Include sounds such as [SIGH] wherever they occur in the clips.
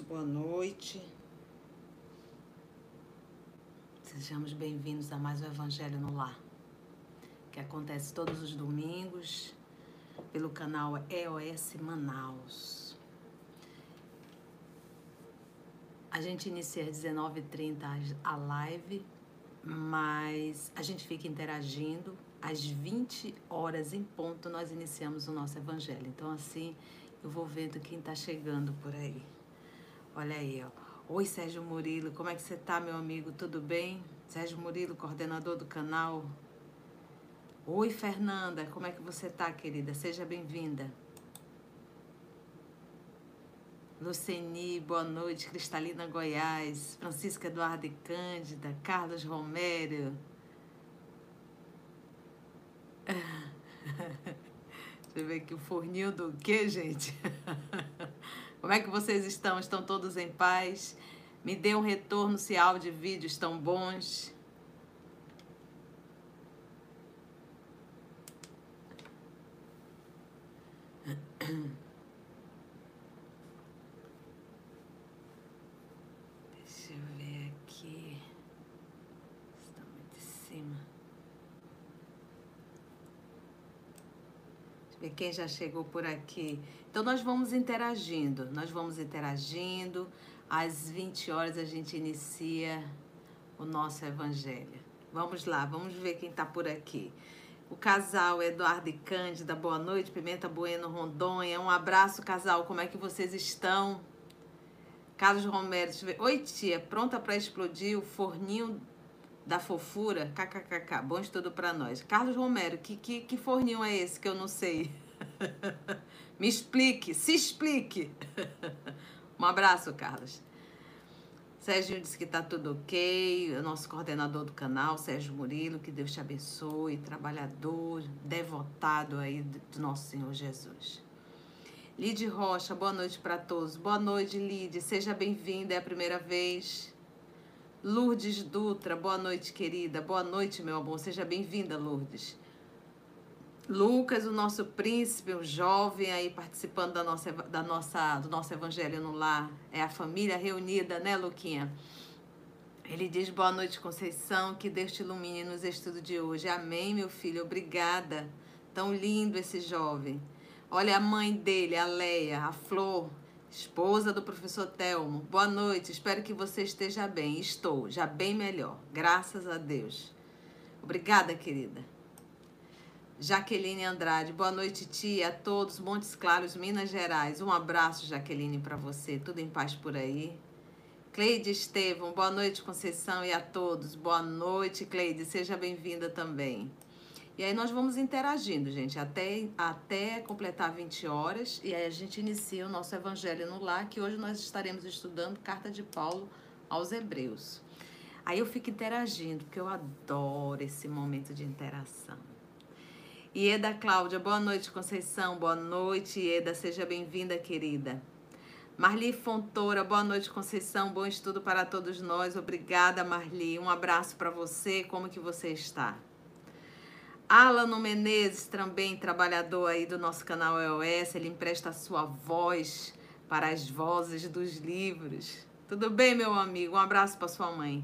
Boa noite. Sejamos bem-vindos a mais um Evangelho no Lar, que acontece todos os domingos pelo canal EOS Manaus. A gente inicia às 19h30 a live, mas a gente fica interagindo. Às 20 horas em ponto, nós iniciamos o nosso Evangelho. Então, assim, eu vou vendo quem está chegando por aí. Olha aí, ó. Oi, Sérgio Murilo, como é que você tá, meu amigo? Tudo bem? Sérgio Murilo, coordenador do canal. Oi, Fernanda, como é que você tá, querida? Seja bem-vinda. Luceni, boa noite. Cristalina Goiás, Francisca Eduardo e Cândida, Carlos Romero. [LAUGHS] Deixa eu ver aqui o forninho do quê, gente? [LAUGHS] Como é que vocês estão? Estão todos em paz? Me dê um retorno se áudio e vídeo estão bons. [CLEARS THROAT] Deixa eu ver aqui. Está muito em cima. Ver quem já chegou por aqui. Então nós vamos interagindo. Nós vamos interagindo. Às 20 horas a gente inicia o nosso evangelho. Vamos lá, vamos ver quem está por aqui. O casal Eduardo e Cândida, boa noite. Pimenta Bueno, Rondônia. Um abraço, casal. Como é que vocês estão? Carlos Romero, deixa eu ver. Oi, tia. Pronta para explodir o forninho da fofura? KKKK. Bom estudo para nós. Carlos Romero, que, que, que forninho é esse que eu não sei? [LAUGHS] Me explique, se explique. [LAUGHS] um abraço, Carlos. Sérgio disse que está tudo ok. O nosso coordenador do canal, Sérgio Murilo, que Deus te abençoe. Trabalhador, devotado aí do nosso Senhor Jesus. Lide Rocha, boa noite para todos. Boa noite, Lide. Seja bem-vinda, é a primeira vez. Lourdes Dutra, boa noite, querida. Boa noite, meu amor. Seja bem-vinda, Lourdes. Lucas, o nosso príncipe, um jovem aí participando da nossa, da nossa, do nosso evangelho no lar. É a família reunida, né, Luquinha? Ele diz: Boa noite, Conceição. Que Deus te ilumine nos estudos de hoje. Amém, meu filho. Obrigada. Tão lindo esse jovem. Olha a mãe dele, a Leia, a Flor, esposa do professor Telmo. Boa noite. Espero que você esteja bem. Estou, já bem melhor. Graças a Deus. Obrigada, querida. Jaqueline Andrade, boa noite, tia, a todos, Montes Claros, Minas Gerais. Um abraço, Jaqueline, para você. Tudo em paz por aí. Cleide Estevam, boa noite, Conceição, e a todos. Boa noite, Cleide, seja bem-vinda também. E aí nós vamos interagindo, gente, até, até completar 20 horas. E aí a gente inicia o nosso Evangelho no Lar, que hoje nós estaremos estudando Carta de Paulo aos Hebreus. Aí eu fico interagindo, porque eu adoro esse momento de interação. Ieda Cláudia, boa noite, Conceição. Boa noite, Ieda. Seja bem-vinda, querida. Marli Fontoura, boa noite, Conceição. Bom estudo para todos nós. Obrigada, Marli. Um abraço para você. Como que você está? Alano Menezes, também trabalhador aí do nosso canal EOS. Ele empresta a sua voz para as vozes dos livros. Tudo bem, meu amigo? Um abraço para sua mãe.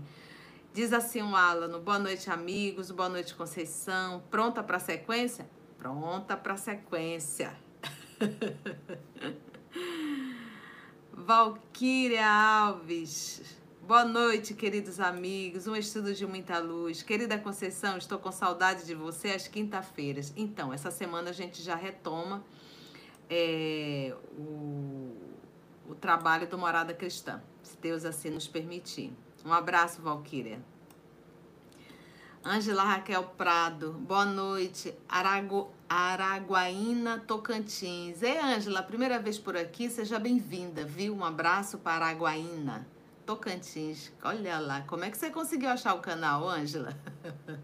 Diz assim o Alano, boa noite amigos, boa noite Conceição, pronta para a sequência? Pronta para a sequência. [LAUGHS] Valquíria Alves, boa noite queridos amigos, um estudo de muita luz. Querida Conceição, estou com saudade de você às quinta-feiras. Então, essa semana a gente já retoma é, o, o trabalho do Morada Cristã, se Deus assim nos permitir. Um abraço, Valquíria. Ângela Raquel Prado, boa noite. Arago, Araguaína, Tocantins. Ei, Ângela, primeira vez por aqui, seja bem-vinda, viu? Um abraço para Araguaína, Tocantins. Olha lá, como é que você conseguiu achar o canal, Ângela? [LAUGHS]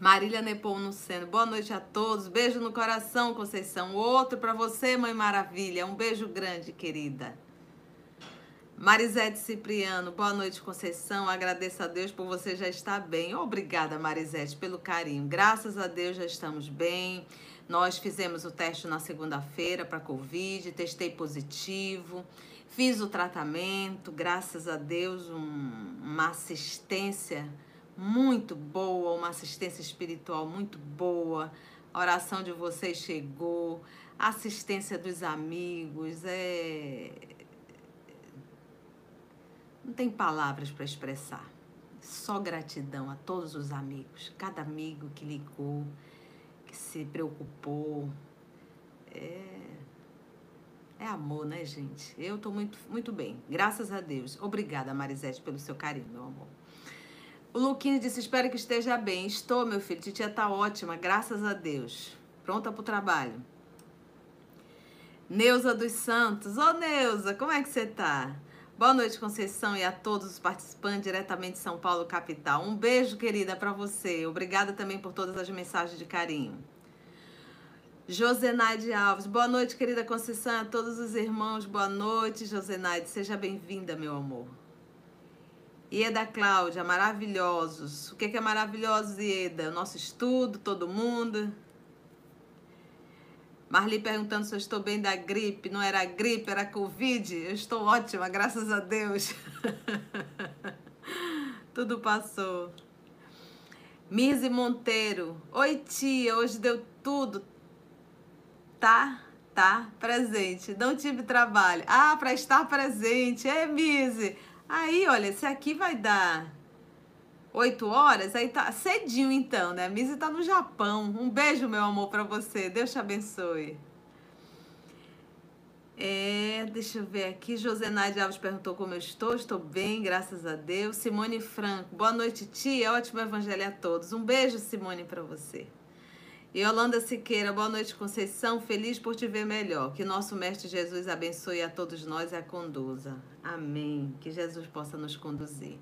Marília Nepomuceno, boa noite a todos. Beijo no coração, Conceição. Outro para você, Mãe Maravilha. Um beijo grande, querida. Marisete Cipriano, boa noite, Conceição. Agradeço a Deus por você já estar bem. Obrigada, Marisete, pelo carinho. Graças a Deus já estamos bem. Nós fizemos o teste na segunda-feira para Covid, testei positivo, fiz o tratamento, graças a Deus, um, uma assistência muito boa, uma assistência espiritual muito boa. A oração de vocês chegou, a assistência dos amigos, é não tem palavras para expressar. Só gratidão a todos os amigos, cada amigo que ligou, que se preocupou. É, é amor, né, gente? Eu estou muito, muito bem, graças a Deus. Obrigada, Marisete, pelo seu carinho, meu amor. O Luquinho disse: Espero que esteja bem. Estou, meu filho. Titia está ótima, graças a Deus. Pronta para o trabalho. Neuza dos Santos. Ô, Neuza, como é que você está? Boa noite, Conceição, e a todos os participantes diretamente de São Paulo, capital. Um beijo, querida, para você. Obrigada também por todas as mensagens de carinho. Josenaide Alves. Boa noite, querida Conceição, a todos os irmãos. Boa noite, Josenaide. Seja bem-vinda, meu amor. Ieda Cláudia, maravilhosos. O que é maravilhosos, Ieda? Nosso estudo, todo mundo. Marli perguntando se eu estou bem da gripe. Não era gripe, era Covid. Eu estou ótima, graças a Deus. [LAUGHS] Tudo passou. Mise Monteiro. Oi, tia. Hoje deu tudo. Tá, tá, presente. Não tive trabalho. Ah, para estar presente. É, Mise. Aí, olha, se aqui vai dar 8 horas, aí tá cedinho então, né? A Misa tá no Japão. Um beijo, meu amor, para você. Deus te abençoe. É, deixa eu ver aqui. Josenaide Alves perguntou como eu estou. Estou bem, graças a Deus. Simone Franco. Boa noite, tia. Ótimo evangelho a todos. Um beijo, Simone, para você. Yolanda Siqueira, boa noite, Conceição. Feliz por te ver melhor. Que nosso Mestre Jesus abençoe a todos nós e a conduza. Amém. Que Jesus possa nos conduzir.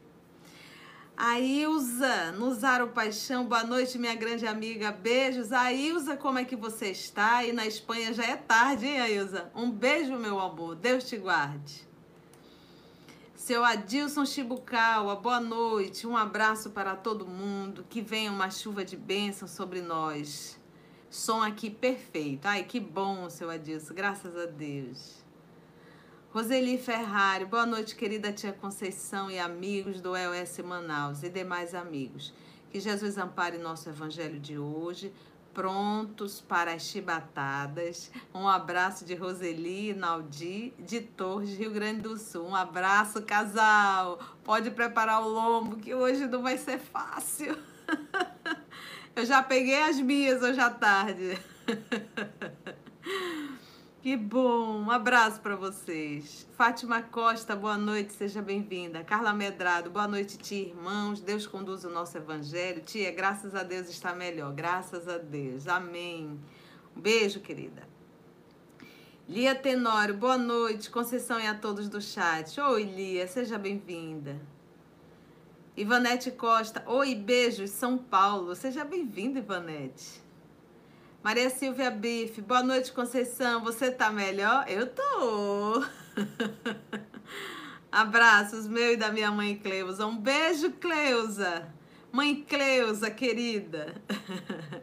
A Ilza, no Zaro Paixão, boa noite, minha grande amiga. Beijos. A Ilza, como é que você está? E na Espanha já é tarde, hein, Ilza? Um beijo, meu amor. Deus te guarde. Seu Adilson Chibucaua, boa noite. Um abraço para todo mundo. Que venha uma chuva de bênção sobre nós. Som aqui perfeito. Ai, que bom, seu Adilson. Graças a Deus. Roseli Ferrari, boa noite, querida tia Conceição e amigos do EOS Manaus e demais amigos. Que Jesus ampare nosso evangelho de hoje, prontos para as chibatadas. Um abraço de Roseli e Naldi, de Torres, Rio Grande do Sul. Um abraço, casal. Pode preparar o lombo, que hoje não vai ser fácil. [LAUGHS] Eu já peguei as minhas hoje à tarde. [LAUGHS] Que bom, um abraço para vocês. Fátima Costa, boa noite, seja bem-vinda. Carla Medrado, boa noite, tia, irmãos. Deus conduz o nosso evangelho. Tia, graças a Deus está melhor, graças a Deus. Amém. Um beijo, querida. Lia Tenório, boa noite. Conceição e a todos do chat. Oi, Lia, seja bem-vinda. Ivanete Costa, oi, beijos, São Paulo. Seja bem-vinda, Ivanete. Maria Silvia Bife, boa noite, Conceição. Você tá melhor? Eu tô. [LAUGHS] Abraços meu e da minha mãe Cleusa. Um beijo, Cleusa. Mãe Cleusa, querida. [LAUGHS]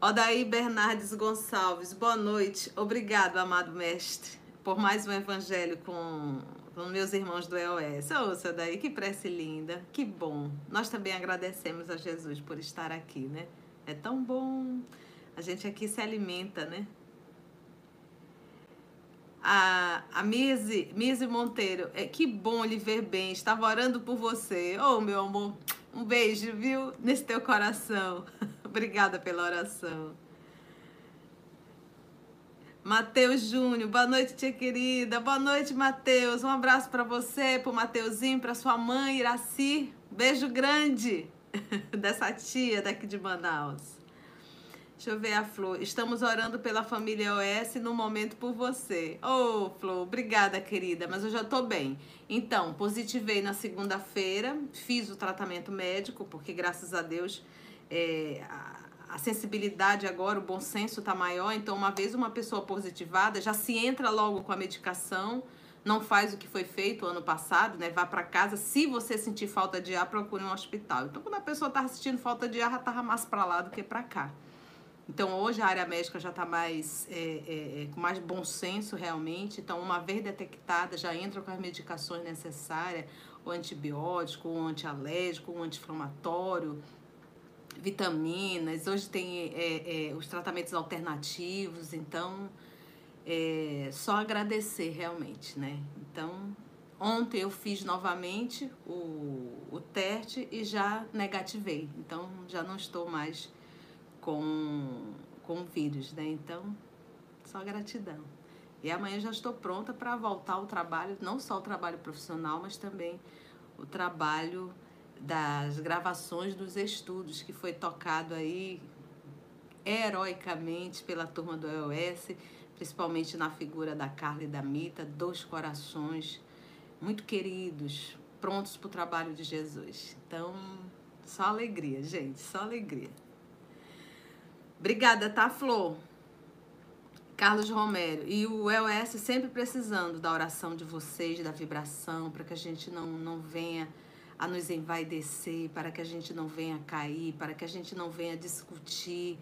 Odaí Bernardes Gonçalves, boa noite. Obrigado, amado mestre, por mais um evangelho com, meus irmãos do EOS. Ouça daí, que prece linda, que bom. Nós também agradecemos a Jesus por estar aqui, né? É tão bom. A gente aqui se alimenta, né? A, a Mise, Mise Monteiro, é, que bom lhe ver bem. Estava orando por você. Oh, meu amor, um beijo, viu? Nesse teu coração. [LAUGHS] Obrigada pela oração. Matheus Júnior, boa noite, tia querida. Boa noite, Matheus. Um abraço para você, para o Mateuzinho, para sua mãe, Iraci. Beijo grande. [LAUGHS] dessa tia daqui de Manaus. Deixa eu ver a Flor. Estamos orando pela família OS no momento por você. Ô, oh, Flor, obrigada, querida, mas eu já tô bem. Então, positivei na segunda-feira, fiz o tratamento médico, porque graças a Deus é, a, sensibilidade agora, o bom senso tá maior. Então, uma vez uma pessoa positivada, já se entra logo com a medicação não faz o que foi feito ano passado, né? Vá para casa. Se você sentir falta de ar, procure um hospital. Então, quando a pessoa tá sentindo falta de ar, já tava mais para lá do que para cá. Então, hoje a área médica já está mais é, é, é, com mais bom senso realmente. Então, uma vez detectada, já entra com as medicações necessárias, o antibiótico, o antialérgico, o anti-inflamatório, vitaminas. Hoje tem é, é, os tratamentos alternativos. Então, é só agradecer realmente, né? Então, ontem eu fiz novamente o, o teste e já negativei. Então, já não estou mais com, com o vírus, né? Então, só gratidão. E amanhã já estou pronta para voltar ao trabalho, não só o trabalho profissional, mas também o trabalho das gravações dos estudos que foi tocado aí heroicamente pela turma do EOS, principalmente na figura da Carla e da Mita, dois corações muito queridos, prontos para o trabalho de Jesus. Então, só alegria, gente, só alegria. Obrigada, tá, Flor? Carlos Romero. E o EOS sempre precisando da oração de vocês, da vibração, para que a gente não, não venha a nos envaidecer, para que a gente não venha cair, para que a gente não venha discutir,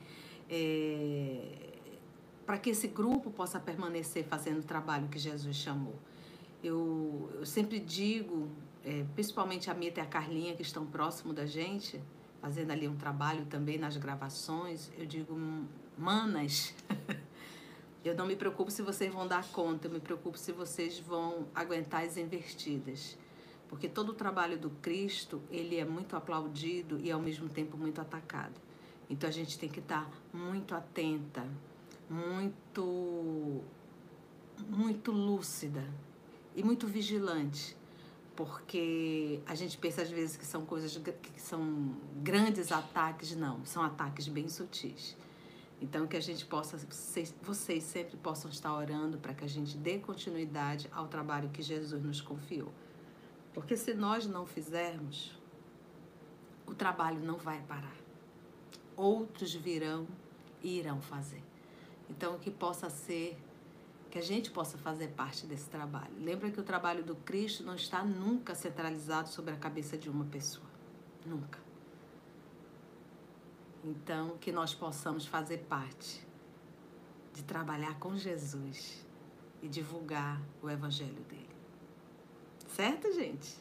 é, para que esse grupo possa permanecer fazendo o trabalho que Jesus chamou. Eu, eu sempre digo, é, principalmente a Mita e a Carlinha, que estão próximo da gente, fazendo ali um trabalho também nas gravações, eu digo, manas, [LAUGHS] eu não me preocupo se vocês vão dar conta, eu me preocupo se vocês vão aguentar as invertidas. Porque todo o trabalho do Cristo, ele é muito aplaudido e ao mesmo tempo muito atacado. Então a gente tem que estar muito atenta, muito muito lúcida e muito vigilante porque a gente pensa às vezes que são coisas que são grandes ataques, não, são ataques bem sutis. Então que a gente possa, vocês sempre possam estar orando para que a gente dê continuidade ao trabalho que Jesus nos confiou. Porque se nós não fizermos, o trabalho não vai parar. Outros virão e irão fazer. Então que possa ser que a gente possa fazer parte desse trabalho. Lembra que o trabalho do Cristo não está nunca centralizado sobre a cabeça de uma pessoa. Nunca. Então, que nós possamos fazer parte de trabalhar com Jesus e divulgar o evangelho dele. Certo, gente?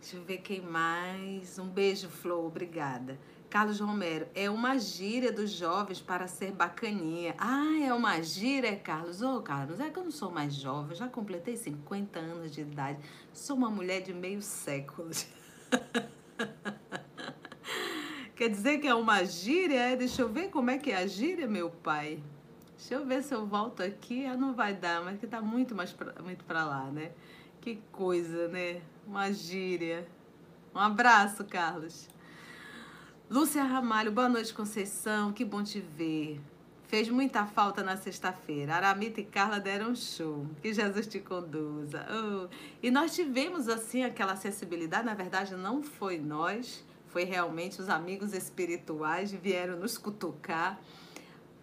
Deixa eu ver quem mais. Um beijo, Flor. Obrigada. Carlos Romero, é uma gíria dos jovens para ser bacaninha. Ah, é uma gíria, Carlos? Ô, oh, Carlos, é que eu não sou mais jovem, já completei 50 anos de idade. Sou uma mulher de meio século. [LAUGHS] Quer dizer que é uma gíria? É? Deixa eu ver como é que é a gíria, meu pai. Deixa eu ver se eu volto aqui. Ah, não vai dar, mas que tá muito mais pra, muito pra lá, né? Que coisa, né? Uma gíria. Um abraço, Carlos. Lúcia Ramalho, boa noite, Conceição. Que bom te ver. Fez muita falta na sexta-feira. Aramita e Carla deram um show. Que Jesus te conduza. Oh. E nós tivemos, assim, aquela acessibilidade. Na verdade, não foi nós, foi realmente os amigos espirituais vieram nos cutucar.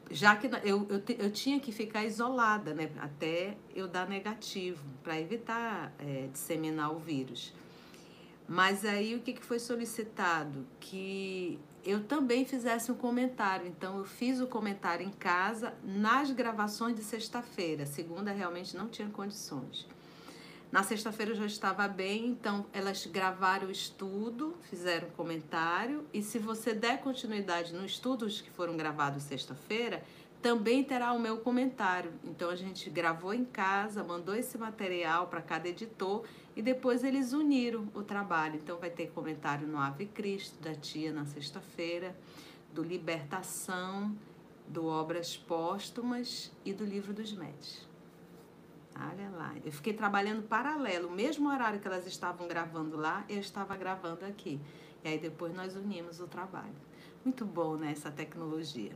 Já que eu, eu, eu tinha que ficar isolada, né? Até eu dar negativo, para evitar é, disseminar o vírus. Mas aí o que, que foi solicitado? Que eu também fizesse um comentário. Então eu fiz o comentário em casa nas gravações de sexta-feira. Segunda realmente não tinha condições. Na sexta-feira eu já estava bem, então elas gravaram o estudo, fizeram comentário, e se você der continuidade nos estudos que foram gravados sexta-feira, também terá o meu comentário. Então a gente gravou em casa, mandou esse material para cada editor e depois eles uniram o trabalho. Então vai ter comentário no Ave Cristo, da tia na sexta-feira, do Libertação, do Obras Póstumas e do Livro dos Médios. Olha lá, eu fiquei trabalhando paralelo, o mesmo horário que elas estavam gravando lá, eu estava gravando aqui. E aí depois nós unimos o trabalho. Muito bom, né, essa tecnologia.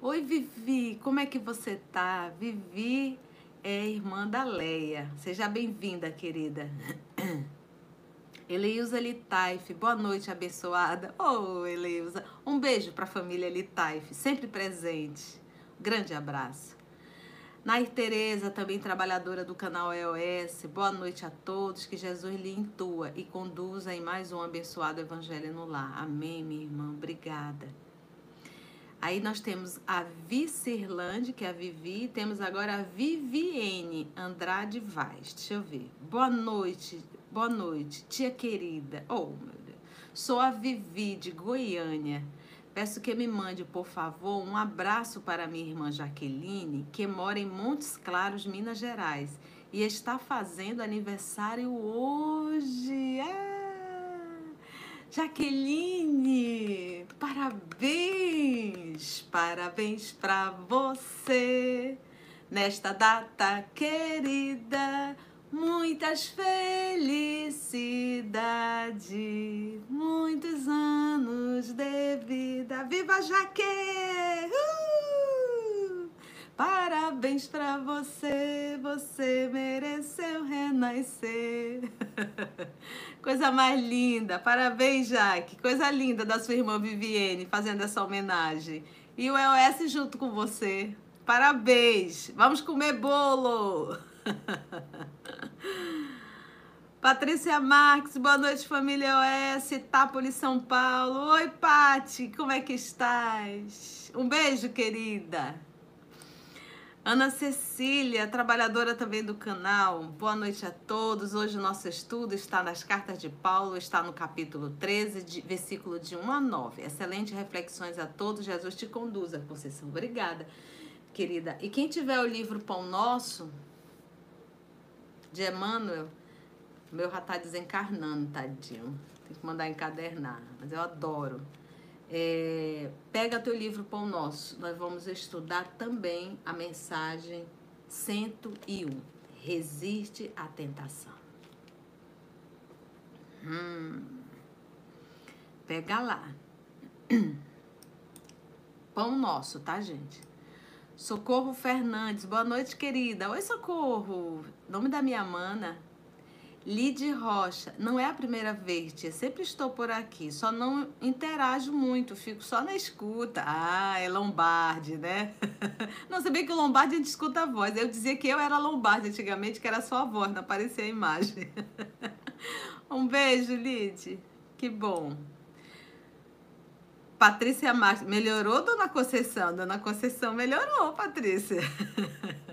Oi, Vivi, como é que você tá? Vivi é irmã da Leia. Seja bem-vinda, querida. [CLEARS THROAT] Eleusa Litaif, boa noite, abençoada. Oh, Eleusa, um beijo para a família Litaif, sempre presente. Grande abraço. Nair Tereza, também trabalhadora do canal EOS. Boa noite a todos. Que Jesus lhe intua e conduza em mais um abençoado evangelho no lar. Amém, minha irmã. Obrigada. Aí nós temos a Vicirlande, que é a Vivi, temos agora a Viviene Andrade Vaz. Deixa eu ver. Boa noite, boa noite, tia querida. Oh, meu Deus. Sou a Vivi de Goiânia. Peço que me mande, por favor, um abraço para minha irmã Jaqueline, que mora em Montes Claros, Minas Gerais, e está fazendo aniversário hoje. Ah, Jaqueline, parabéns! Parabéns para você nesta data querida. Muitas felicidades, muitos anos de vida. Viva Jaque! Uh! Parabéns pra você, você mereceu renascer. [LAUGHS] Coisa mais linda. Parabéns, Jaque. Coisa linda da sua irmã Viviane fazendo essa homenagem. E o EOS junto com você. Parabéns. Vamos comer bolo. [LAUGHS] Patrícia Marques, boa noite, família OS, Itápolis, São Paulo. Oi, Pati, como é que estás? Um beijo, querida. Ana Cecília, trabalhadora também do canal. Boa noite a todos. Hoje o nosso estudo está nas cartas de Paulo, está no capítulo 13, de, versículo de 1 a 9. Excelentes reflexões a todos. Jesus te conduza, Conceição. Obrigada, querida. E quem tiver o livro Pão Nosso, de Emmanuel, meu já tá desencarnando, tadinho. Tem que mandar encadernar, mas eu adoro. É, pega teu livro Pão Nosso. Nós vamos estudar também a mensagem 101. Resiste à tentação. Hum, pega lá. [CLEARS THROAT] Pão Nosso, tá, gente? Socorro Fernandes, boa noite, querida. Oi, Socorro. Nome da minha mana. Lide Rocha, não é a primeira vez, tia. Sempre estou por aqui, só não interajo muito, fico só na escuta. Ah, é Lombardi, né? [LAUGHS] Não, se bem que o Lombardi a gente escuta a voz. Eu dizia que eu era Lombardi antigamente, que era só a voz, não aparecia a imagem. [LAUGHS] Um beijo, Lide. Que bom. Patrícia Marques, melhorou, dona Conceição? Dona Conceição melhorou, Patrícia. [LAUGHS]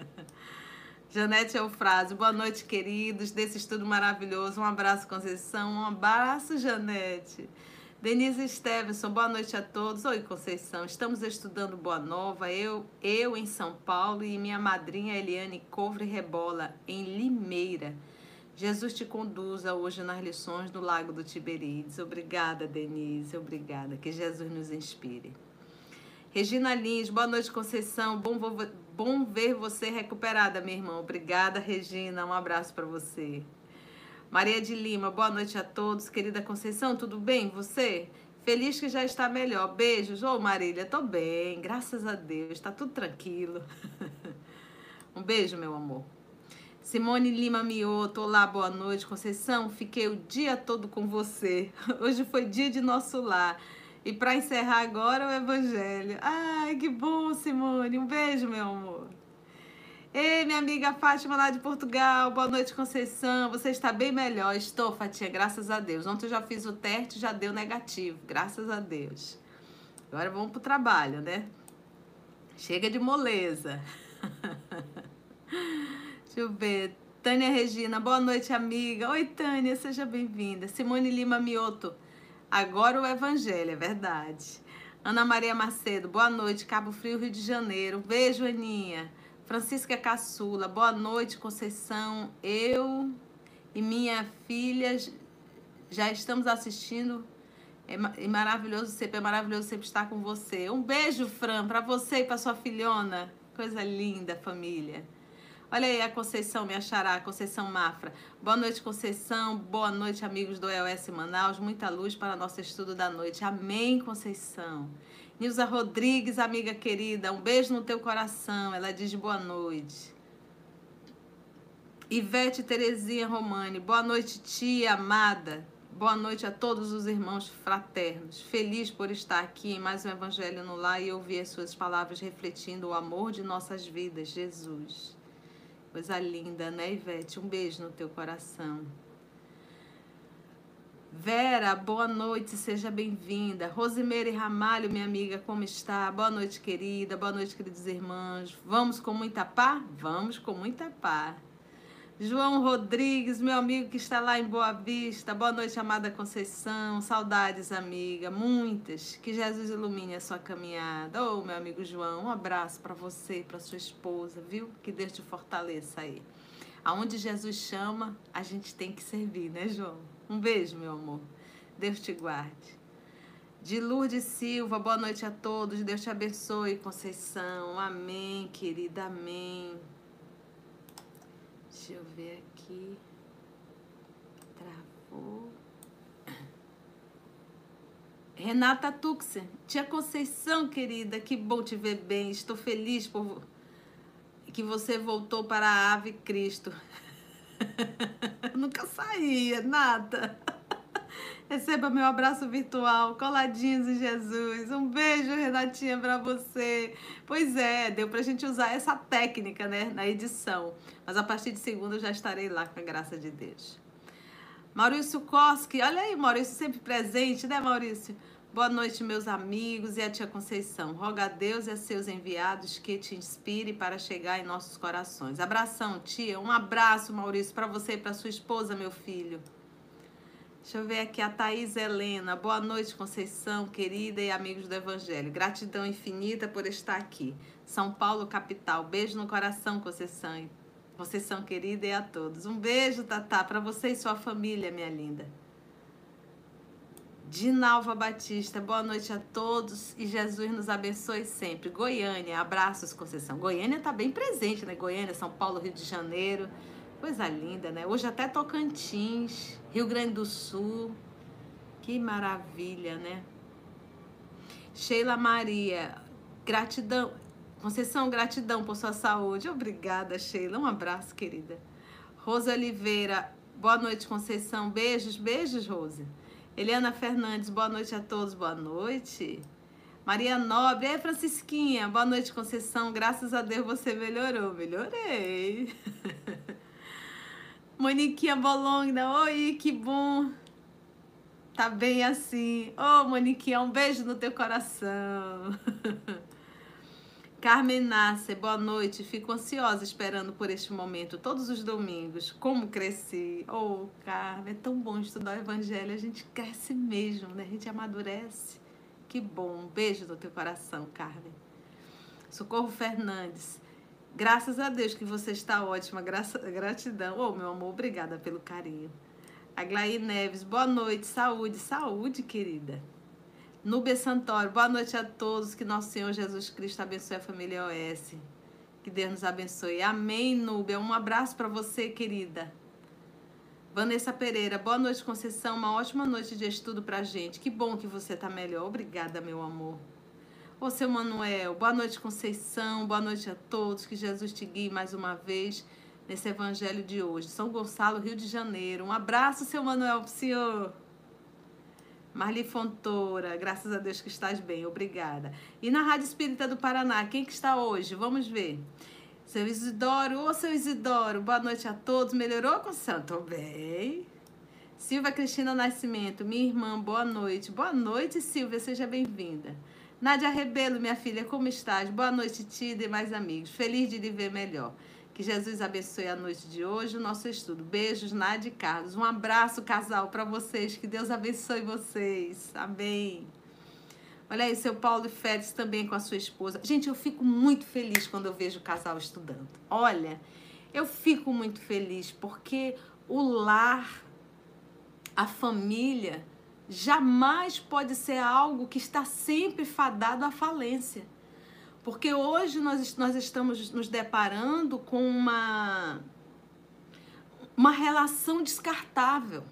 Janete Eufrásio, boa noite, queridos, desse estudo maravilhoso. Um abraço, Conceição. Um abraço, Janete. Denise Stevenson, boa noite a todos. Oi, Conceição. Estamos estudando Boa Nova, eu, eu em São Paulo e minha madrinha Eliane Couvre Rebola, em Limeira. Jesus te conduza hoje nas lições do Lago do Tiberíades. Obrigada, Denise, obrigada. Que Jesus nos inspire. Regina Lins, boa noite, Conceição. Bom, bom ver você recuperada, minha irmã. Obrigada, Regina. Um abraço para você. Maria de Lima, boa noite a todos. Querida Conceição, tudo bem? Você? Feliz que já está melhor. Beijos. Ô, Marília, tô bem. Graças a Deus. Está tudo tranquilo. [LAUGHS] um beijo, meu amor. Simone Lima Mioto, olá, boa noite. Conceição, fiquei o dia todo com você. [LAUGHS] Hoje foi dia de nosso lar. E para encerrar agora o evangelho. Ai, que bom, Simone. Um beijo, meu amor. Ei, minha amiga Fátima lá de Portugal. Boa noite, Conceição. Você está bem melhor? Estou, Fatia, graças a Deus. Ontem eu já fiz o teste, já deu negativo. Graças a Deus. Agora vamos pro trabalho, né? Chega de moleza. [LAUGHS] Deixa eu ver. Tânia Regina, boa noite, amiga. Oi, Tânia, seja bem-vinda. Simone Lima Mioto, agora o Evangelho, é verdade. Ana Maria Macedo, boa noite, Cabo Frio, Rio de Janeiro. Beijo, Aninha. Francisca Caçula, boa noite, Conceição. Eu e minha filha já estamos assistindo. É maravilhoso sempre, é maravilhoso sempre estar com você. Um beijo, Fran, para você e para sua filhona. Coisa linda, família. Olha aí a Conceição, me achará, Conceição Mafra. Boa noite, Conceição. Boa noite, amigos do EOS Manaus. Muita luz para nosso estudo da noite. Amém, Conceição. Nilza Rodrigues, amiga querida, um beijo no teu coração. Ela diz boa noite. Ivete Terezinha Romani, boa noite, tia amada. Boa noite a todos os irmãos fraternos. Feliz por estar aqui em mais um Evangelho no Lar e ouvir as suas palavras refletindo o amor de nossas vidas, Jesus. Coisa linda, né, Ivete? Um beijo no teu coração. Vera, boa noite, seja bem-vinda. Rosimeire Ramalho, minha amiga, como está? Boa noite, querida. Boa noite, queridos irmãos. Vamos com muita pá? Vamos com muita pá. João Rodrigues, meu amigo que está lá em Boa Vista. Boa noite, amada Conceição. Saudades, amiga. Muitas. Que Jesus ilumine a sua caminhada. Ô, oh, meu amigo João, um abraço para você, para sua esposa, viu? Que Deus te fortaleça aí. Aonde Jesus chama, a gente tem que servir, né, João? Um beijo, meu amor. Deus te guarde. De Lourdes Silva, boa noite a todos. Deus te abençoe, Conceição. Amém, querida. Amém. Deixa eu ver aqui. Travou. Renata Tuxer, tia Conceição, querida, que bom te ver bem. Estou feliz por que você voltou para a Ave Cristo. [LAUGHS] Nunca saía, nada. Receba meu abraço virtual, coladinhos em Jesus. Um beijo, Renatinha, para você. Pois é, deu pra gente usar essa técnica, né, na edição. Mas a partir de segunda eu já estarei lá com a graça de Deus. Maurício Koski, olha aí, Maurício sempre presente, né, Maurício? Boa noite, meus amigos e a tia Conceição. Roga a Deus e a seus enviados que te inspire para chegar em nossos corações. Abração, tia. Um abraço, Maurício, para você e para sua esposa, meu filho. Deixa eu ver aqui a Thaís Helena. Boa noite, Conceição, querida e amigos do Evangelho. Gratidão infinita por estar aqui. São Paulo, capital. Beijo no coração, Conceição. Conceição, querida, e a todos. Um beijo, Tatá, para você e sua família, minha linda. Dinalva Batista, boa noite a todos e Jesus nos abençoe sempre. Goiânia, abraços, Conceição. Goiânia está bem presente, né? Goiânia, São Paulo, Rio de Janeiro. Coisa linda, né? Hoje até Tocantins, Rio Grande do Sul. Que maravilha, né? Sheila Maria, gratidão. Conceição, gratidão por sua saúde. Obrigada, Sheila. Um abraço, querida. Rosa Oliveira, boa noite, Conceição. Beijos, beijos, Rosa. Eliana Fernandes, boa noite a todos, boa noite. Maria Nobre, ei Francisquinha, boa noite Conceição, graças a Deus você melhorou, melhorei. [LAUGHS] Moniquinha Bolonga, oi, que bom. Tá bem assim. Ô, oh, Moniquinha, um beijo no teu coração. [LAUGHS] Carmen Nasser, boa noite. Fico ansiosa esperando por este momento todos os domingos. Como cresci. Oh, Carmen, é tão bom estudar o Evangelho. A gente cresce mesmo, né? A gente amadurece. Que bom. Um beijo no teu coração, Carmen. Socorro Fernandes. Graças a Deus que você está ótima. Graça, gratidão. Oh, meu amor, obrigada pelo carinho. Aglaí Neves, boa noite. Saúde, saúde, querida. Núbia Santoro, boa noite a todos. Que nosso Senhor Jesus Cristo abençoe a família OS. Que Deus nos abençoe. Amém, Núbia. Um abraço para você, querida. Vanessa Pereira, boa noite, Conceição. Uma ótima noite de estudo pra gente. Que bom que você tá melhor. Obrigada, meu amor. Ô, seu Manuel, boa noite, Conceição. Boa noite a todos. Que Jesus te guie mais uma vez nesse evangelho de hoje. São Gonçalo, Rio de Janeiro. Um abraço, seu Manuel, pro senhor. Marli Fontoura, graças a Deus que estás bem, obrigada. E na Rádio Espírita do Paraná, quem que está hoje? Vamos ver. Seu Isidoro, ô seu Isidoro, boa noite a todos. Melhorou com Santo? bem. Silvia Cristina Nascimento, minha irmã, boa noite. Boa noite, Silvia, seja bem-vinda. Nádia Rebelo, minha filha, como estás? Boa noite, tia e demais amigos. Feliz de lhe ver melhor. Que Jesus abençoe a noite de hoje, o nosso estudo. Beijos, Nádia e Carlos. Um abraço, casal, para vocês. Que Deus abençoe vocês. Amém. Olha aí, seu Paulo Félix também com a sua esposa. Gente, eu fico muito feliz quando eu vejo o casal estudando. Olha, eu fico muito feliz porque o lar, a família, jamais pode ser algo que está sempre fadado à falência. Porque hoje nós, nós estamos nos deparando com uma, uma relação descartável,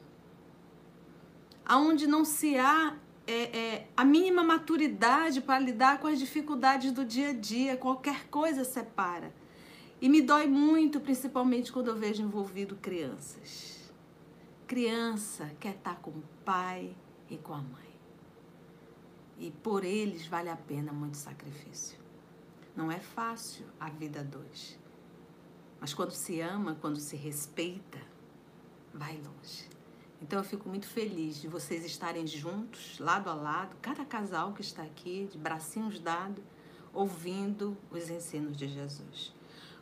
aonde não se há é, é, a mínima maturidade para lidar com as dificuldades do dia a dia, qualquer coisa separa. E me dói muito, principalmente quando eu vejo envolvido crianças. criança quer estar com o pai e com a mãe. E por eles vale a pena muito sacrifício. Não é fácil a vida dois. Mas quando se ama, quando se respeita, vai longe. Então eu fico muito feliz de vocês estarem juntos, lado a lado, cada casal que está aqui, de bracinhos dados, ouvindo os ensinos de Jesus.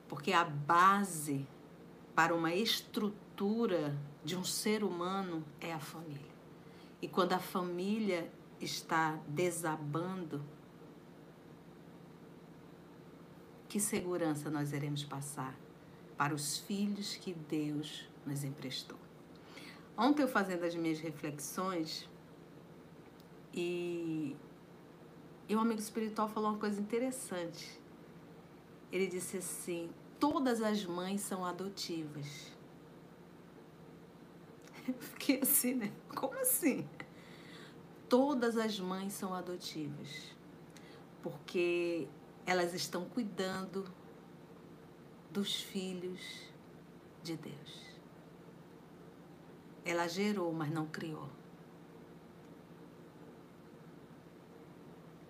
Porque a base para uma estrutura de um ser humano é a família. E quando a família está desabando, que segurança nós iremos passar para os filhos que Deus nos emprestou? Ontem eu fazendo as minhas reflexões e, e um amigo espiritual falou uma coisa interessante. Ele disse assim: todas as mães são adotivas. [LAUGHS] Fiquei assim, né? Como assim? Todas as mães são adotivas. Porque elas estão cuidando dos filhos de Deus. Ela gerou, mas não criou.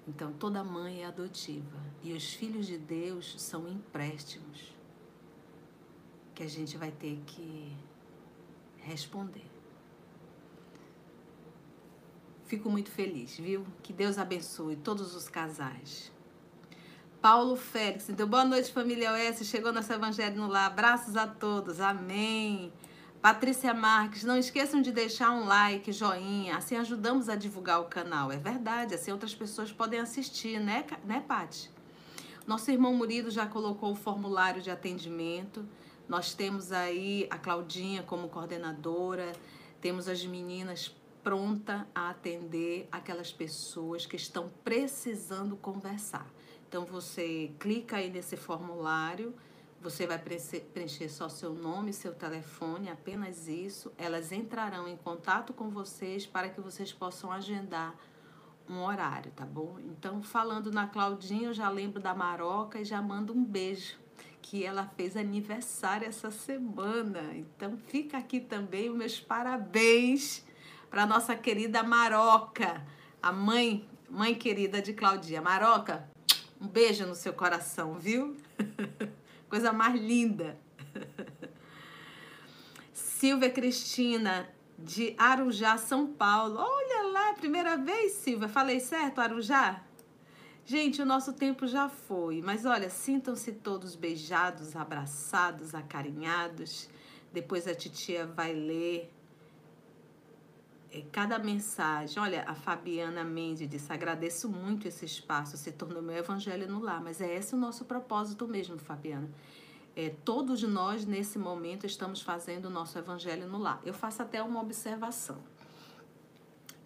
Então, toda mãe é adotiva. E os filhos de Deus são empréstimos que a gente vai ter que responder. Fico muito feliz, viu? Que Deus abençoe todos os casais. Paulo Félix, então boa noite, família OS. Chegou nosso Evangelho no Lar. Abraços a todos. Amém. Patrícia Marques, não esqueçam de deixar um like, joinha, assim ajudamos a divulgar o canal. É verdade, assim outras pessoas podem assistir, né, né, Paty? Nosso irmão Murilo já colocou o formulário de atendimento. Nós temos aí a Claudinha como coordenadora, temos as meninas pronta a atender aquelas pessoas que estão precisando conversar. Então você clica aí nesse formulário você vai preencher só seu nome, seu telefone, apenas isso. Elas entrarão em contato com vocês para que vocês possam agendar um horário, tá bom? Então, falando na Claudinha, eu já lembro da Maroca e já mando um beijo, que ela fez aniversário essa semana. Então, fica aqui também meus parabéns para nossa querida Maroca, a mãe, mãe querida de Claudinha. Maroca, um beijo no seu coração, viu? [LAUGHS] Coisa mais linda. [LAUGHS] Silvia Cristina, de Arujá, São Paulo. Olha lá, primeira vez, Silvia. Falei certo, Arujá? Gente, o nosso tempo já foi, mas olha, sintam-se todos beijados, abraçados, acarinhados. Depois a titia vai ler é, cada mensagem. Olha, a Fabiana Mendes disse: agradeço muito esse espaço, se tornou meu evangelho no lar. Mas é esse o nosso propósito mesmo, Fabiana. É, todos nós, nesse momento, estamos fazendo o nosso evangelho no lar. Eu faço até uma observação.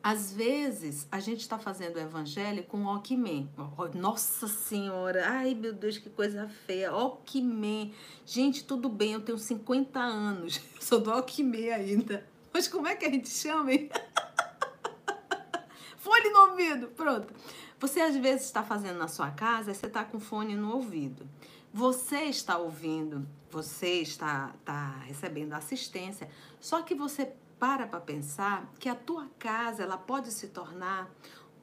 Às vezes, a gente está fazendo o evangelho com Okimê. Nossa Senhora, ai meu Deus, que coisa feia. Okimê. Gente, tudo bem, eu tenho 50 anos, [LAUGHS] sou do Okimê ainda. Mas como é que a gente chama, hein? [LAUGHS] fone no ouvido, pronto. Você às vezes está fazendo na sua casa, você está com fone no ouvido. Você está ouvindo, você está, está recebendo assistência, só que você para para pensar que a tua casa ela pode se tornar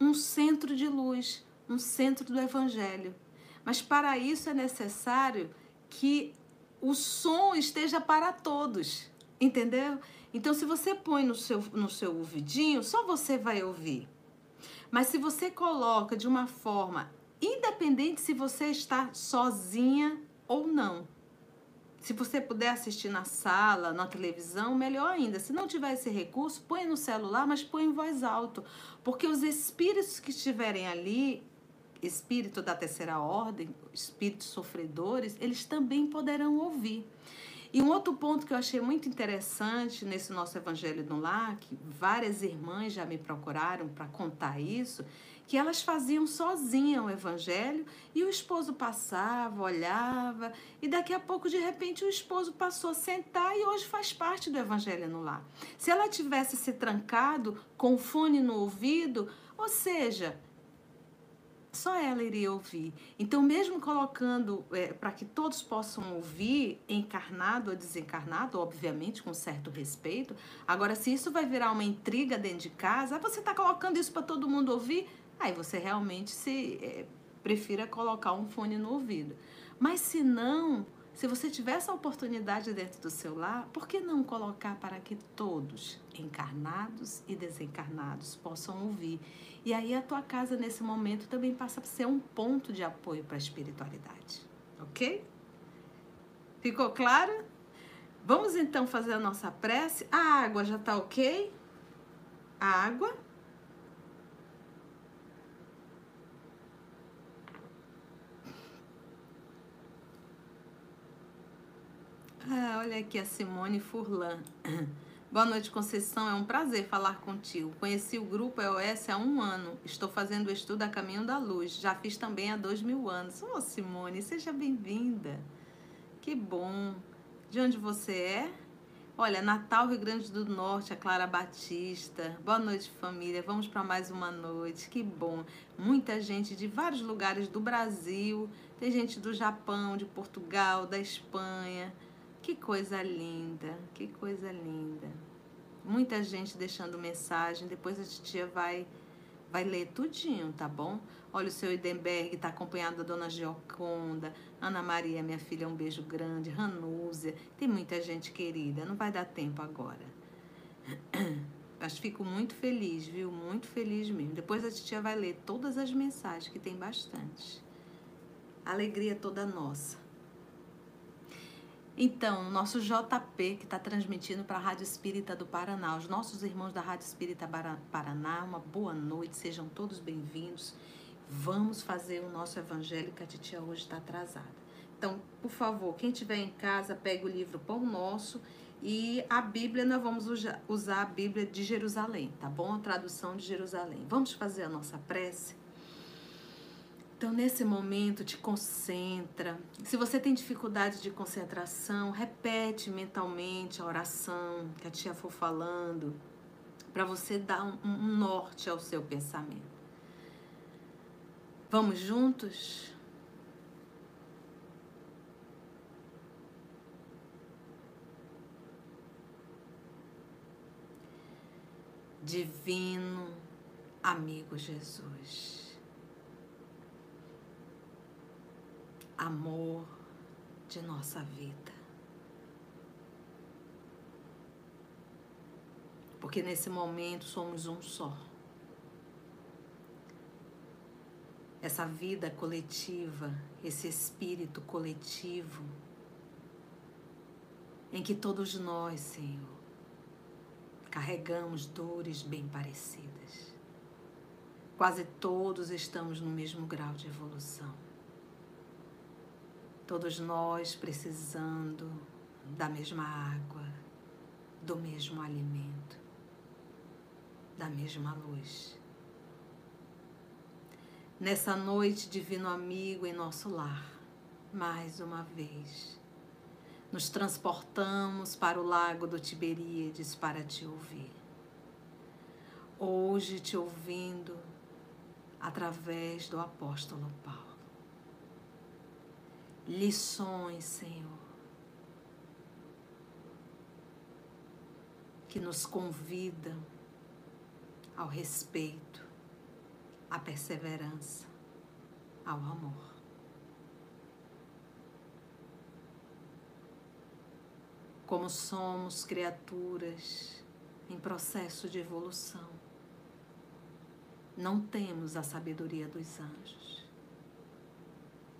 um centro de luz, um centro do evangelho. Mas para isso é necessário que o som esteja para todos, entendeu? Então, se você põe no seu, no seu ouvidinho, só você vai ouvir. Mas se você coloca de uma forma, independente se você está sozinha ou não. Se você puder assistir na sala, na televisão, melhor ainda. Se não tiver esse recurso, põe no celular, mas põe em voz alta. Porque os espíritos que estiverem ali, espírito da terceira ordem, espíritos sofredores, eles também poderão ouvir. E um outro ponto que eu achei muito interessante nesse nosso Evangelho no Lar, que várias irmãs já me procuraram para contar isso, que elas faziam sozinhas o Evangelho e o esposo passava, olhava, e daqui a pouco, de repente, o esposo passou a sentar e hoje faz parte do Evangelho no Lar. Se ela tivesse se trancado com o fone no ouvido, ou seja, só ela iria ouvir. Então, mesmo colocando é, para que todos possam ouvir, encarnado ou desencarnado, obviamente com certo respeito. Agora, se isso vai virar uma intriga dentro de casa, você está colocando isso para todo mundo ouvir, aí você realmente se é, prefira colocar um fone no ouvido. Mas se não, se você tiver essa oportunidade dentro do seu lar, por que não colocar para que todos, encarnados e desencarnados, possam ouvir? E aí a tua casa nesse momento também passa a ser um ponto de apoio para a espiritualidade, ok? Ficou claro? Vamos então fazer a nossa prece. A água já está ok? A água. Ah, olha aqui a Simone Furlan. Boa noite, Conceição. É um prazer falar contigo. Conheci o grupo EOS há um ano. Estou fazendo o estudo a Caminho da Luz. Já fiz também há dois mil anos. Ô, oh, Simone, seja bem-vinda. Que bom. De onde você é? Olha, Natal, Rio Grande do Norte, a Clara Batista. Boa noite, família. Vamos para mais uma noite. Que bom. Muita gente de vários lugares do Brasil. Tem gente do Japão, de Portugal, da Espanha. Que coisa linda, que coisa linda. Muita gente deixando mensagem, depois a titia vai vai ler tudinho, tá bom? Olha, o seu Edenberg está acompanhado da dona Gioconda, Ana Maria, minha filha, um beijo grande, Ranúzia, tem muita gente querida, não vai dar tempo agora. [CLEARS THROAT] Mas fico muito feliz, viu? Muito feliz mesmo. Depois a titia vai ler todas as mensagens, que tem bastante. Alegria toda nossa. Então, nosso JP, que está transmitindo para a Rádio Espírita do Paraná, os nossos irmãos da Rádio Espírita Paraná, uma boa noite, sejam todos bem-vindos. Vamos fazer o nosso evangelho, que a titia hoje está atrasada. Então, por favor, quem estiver em casa, pegue o livro Pão Nosso e a Bíblia, nós vamos usar a Bíblia de Jerusalém, tá bom? A tradução de Jerusalém. Vamos fazer a nossa prece? Então, nesse momento, te concentra. Se você tem dificuldade de concentração, repete mentalmente a oração que a tia for falando, para você dar um, um norte ao seu pensamento. Vamos juntos? Divino amigo Jesus. Amor de nossa vida. Porque nesse momento somos um só. Essa vida coletiva, esse espírito coletivo, em que todos nós, Senhor, carregamos dores bem parecidas. Quase todos estamos no mesmo grau de evolução. Todos nós precisando da mesma água, do mesmo alimento, da mesma luz. Nessa noite, Divino Amigo, em nosso lar, mais uma vez, nos transportamos para o lago do Tiberíades para te ouvir. Hoje, te ouvindo através do apóstolo Paulo lições, Senhor, que nos convidam ao respeito, à perseverança, ao amor. Como somos criaturas em processo de evolução, não temos a sabedoria dos anjos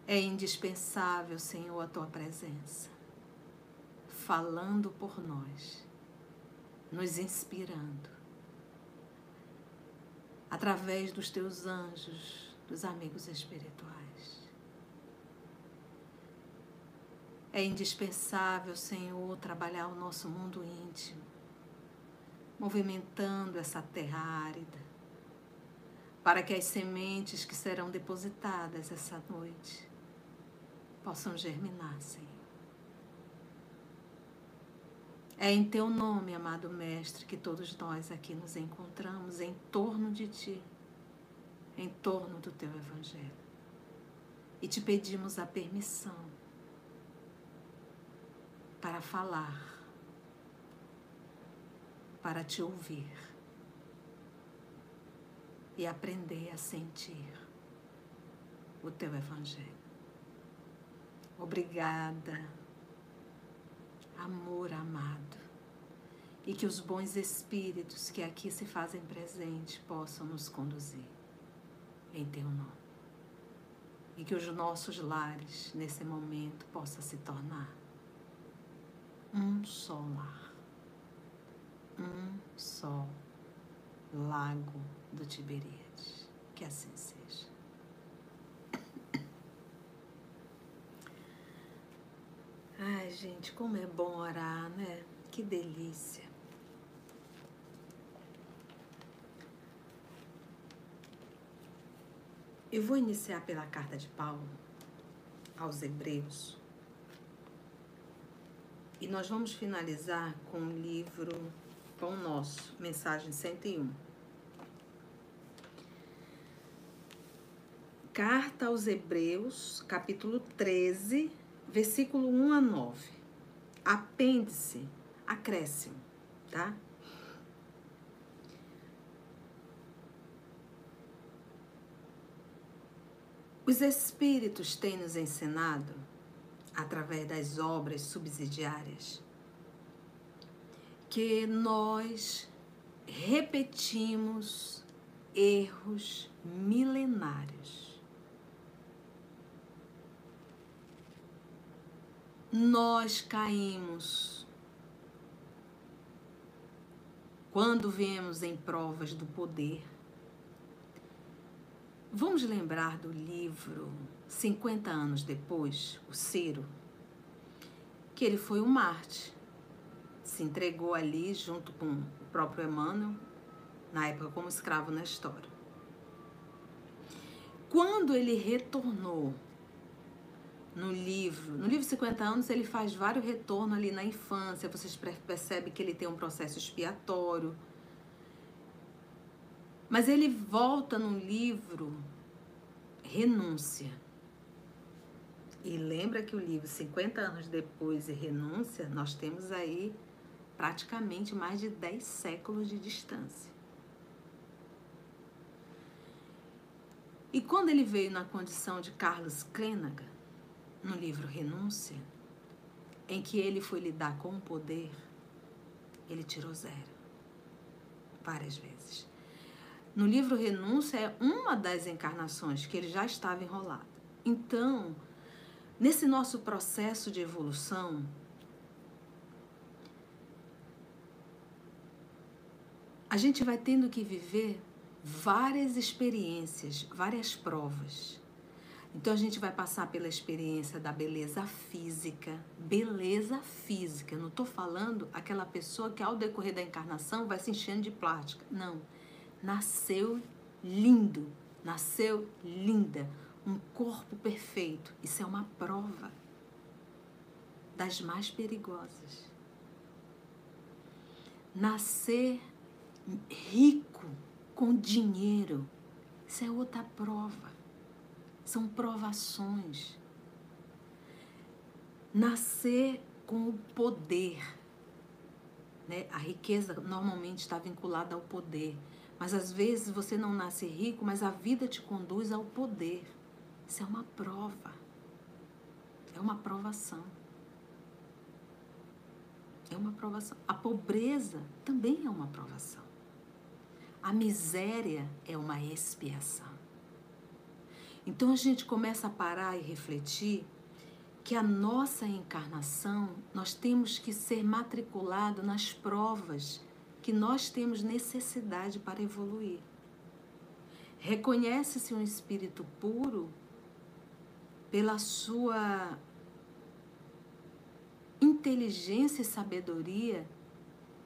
é indispensável, Senhor, a tua presença, falando por nós, nos inspirando, através dos teus anjos, dos amigos espirituais. É indispensável, Senhor, trabalhar o nosso mundo íntimo, movimentando essa terra árida, para que as sementes que serão depositadas essa noite possam germinar, Senhor. É em teu nome, amado Mestre, que todos nós aqui nos encontramos em torno de ti. em torno do teu Evangelho. E te pedimos a permissão para falar, para te ouvir e aprender a sentir o teu Evangelho. Obrigada, amor amado, e que os bons espíritos que aqui se fazem presente possam nos conduzir em teu nome. E que os nossos lares, nesse momento, possam se tornar um só lar, um só lago do Tiberíades. Que assim seja. Ai, gente, como é bom orar, né? Que delícia. Eu vou iniciar pela carta de Paulo aos Hebreus. E nós vamos finalizar com o livro Pão Nosso, mensagem 101. Carta aos Hebreus, capítulo 13, versículo 1 a 9. Apêndice, acréscimo, tá? Os Espíritos têm nos ensinado, através das obras subsidiárias, que nós repetimos erros milenários. Nós caímos quando vemos em provas do poder Vamos lembrar do livro 50 anos depois, o Ciro, que ele foi um Marte. Se entregou ali junto com o próprio Emmanuel, na época como escravo na história. Quando ele retornou no livro, no livro 50 anos, ele faz vários retornos ali na infância, vocês percebem que ele tem um processo expiatório, mas ele volta no livro Renúncia. E lembra que o livro 50 anos depois e Renúncia, nós temos aí praticamente mais de 10 séculos de distância. E quando ele veio na condição de Carlos Clênaga, no livro Renúncia, em que ele foi lidar com o poder, ele tirou zero. Várias vezes. No livro Renúncia é uma das encarnações que ele já estava enrolado. Então, nesse nosso processo de evolução, a gente vai tendo que viver várias experiências, várias provas. Então a gente vai passar pela experiência da beleza física, beleza física. Não estou falando aquela pessoa que ao decorrer da encarnação vai se enchendo de plástica. Não nasceu lindo, nasceu linda, um corpo perfeito. Isso é uma prova das mais perigosas. Nascer rico com dinheiro, isso é outra prova. São provações. Nascer com o poder. Né? A riqueza normalmente está vinculada ao poder. Mas às vezes você não nasce rico, mas a vida te conduz ao poder. Isso é uma prova. É uma provação. É uma provação. A pobreza também é uma provação. A miséria é uma expiação. Então a gente começa a parar e refletir que a nossa encarnação nós temos que ser matriculado nas provas que nós temos necessidade para evoluir. Reconhece-se um espírito puro pela sua inteligência e sabedoria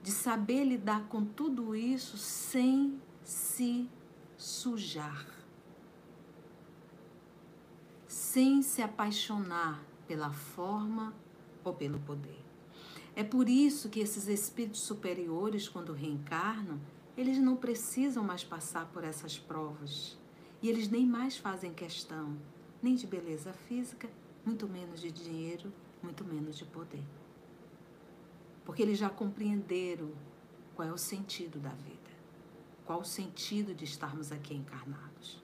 de saber lidar com tudo isso sem se sujar, sem se apaixonar pela forma ou pelo poder. É por isso que esses espíritos superiores, quando reencarnam, eles não precisam mais passar por essas provas. E eles nem mais fazem questão nem de beleza física, muito menos de dinheiro, muito menos de poder. Porque eles já compreenderam qual é o sentido da vida, qual o sentido de estarmos aqui encarnados.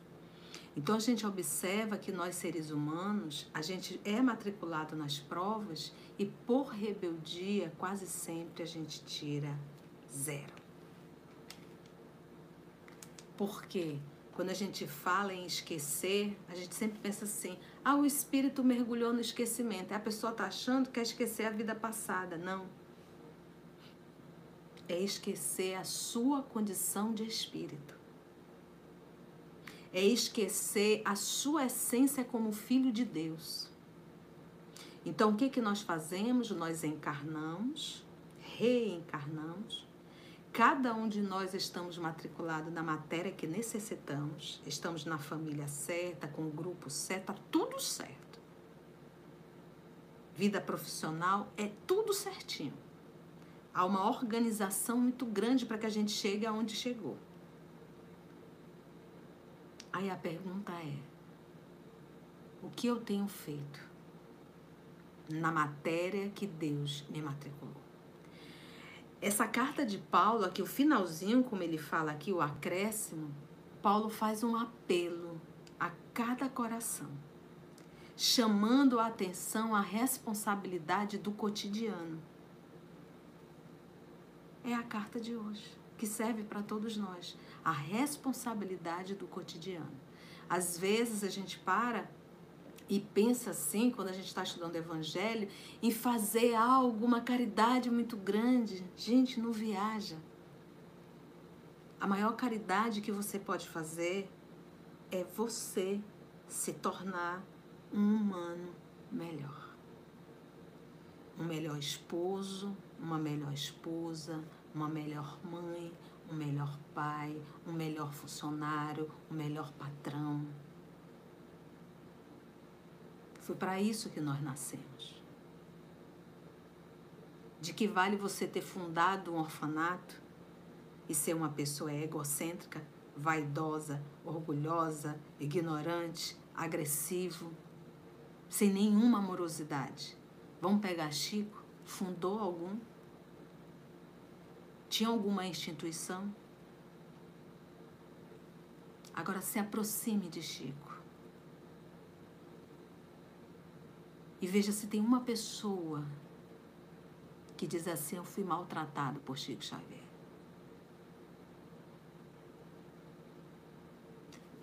Então a gente observa que nós seres humanos, a gente é matriculado nas provas e por rebeldia quase sempre a gente tira zero. Por quê? Quando a gente fala em esquecer, a gente sempre pensa assim: ah, o espírito mergulhou no esquecimento. A pessoa está achando que quer esquecer a vida passada. Não. É esquecer a sua condição de espírito. É esquecer a sua essência como filho de Deus. Então, o que, que nós fazemos? Nós encarnamos, reencarnamos, Cada um de nós estamos matriculados na matéria que necessitamos, estamos na família certa, com o grupo certo, tá tudo certo. Vida profissional é tudo certinho. Há uma organização muito grande para que a gente chegue aonde chegou. Aí a pergunta é: o que eu tenho feito na matéria que Deus me matriculou? Essa carta de Paulo, aqui o finalzinho, como ele fala aqui, o acréscimo, Paulo faz um apelo a cada coração, chamando a atenção à responsabilidade do cotidiano. É a carta de hoje, que serve para todos nós, a responsabilidade do cotidiano. Às vezes a gente para e pensa assim, quando a gente está estudando o Evangelho, em fazer algo, uma caridade muito grande. Gente, não viaja. A maior caridade que você pode fazer é você se tornar um humano melhor. Um melhor esposo, uma melhor esposa, uma melhor mãe, um melhor pai, um melhor funcionário, um melhor patrão foi para isso que nós nascemos. De que vale você ter fundado um orfanato e ser uma pessoa egocêntrica, vaidosa, orgulhosa, ignorante, agressivo, sem nenhuma amorosidade? Vamos pegar Chico? Fundou algum? Tinha alguma instituição? Agora se aproxime de Chico. E veja se tem uma pessoa que diz assim: Eu fui maltratado por Chico Xavier.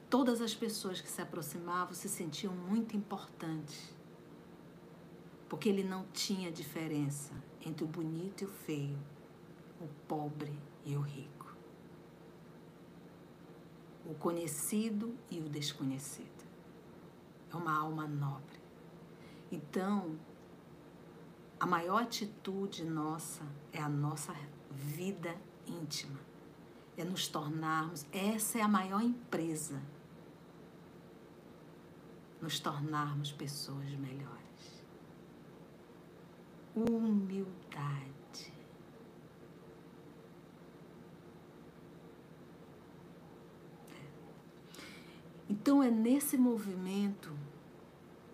Todas as pessoas que se aproximavam se sentiam muito importantes, porque ele não tinha diferença entre o bonito e o feio, o pobre e o rico, o conhecido e o desconhecido. É uma alma nobre. Então, a maior atitude nossa é a nossa vida íntima. É nos tornarmos, essa é a maior empresa. Nos tornarmos pessoas melhores. Humildade. Então é nesse movimento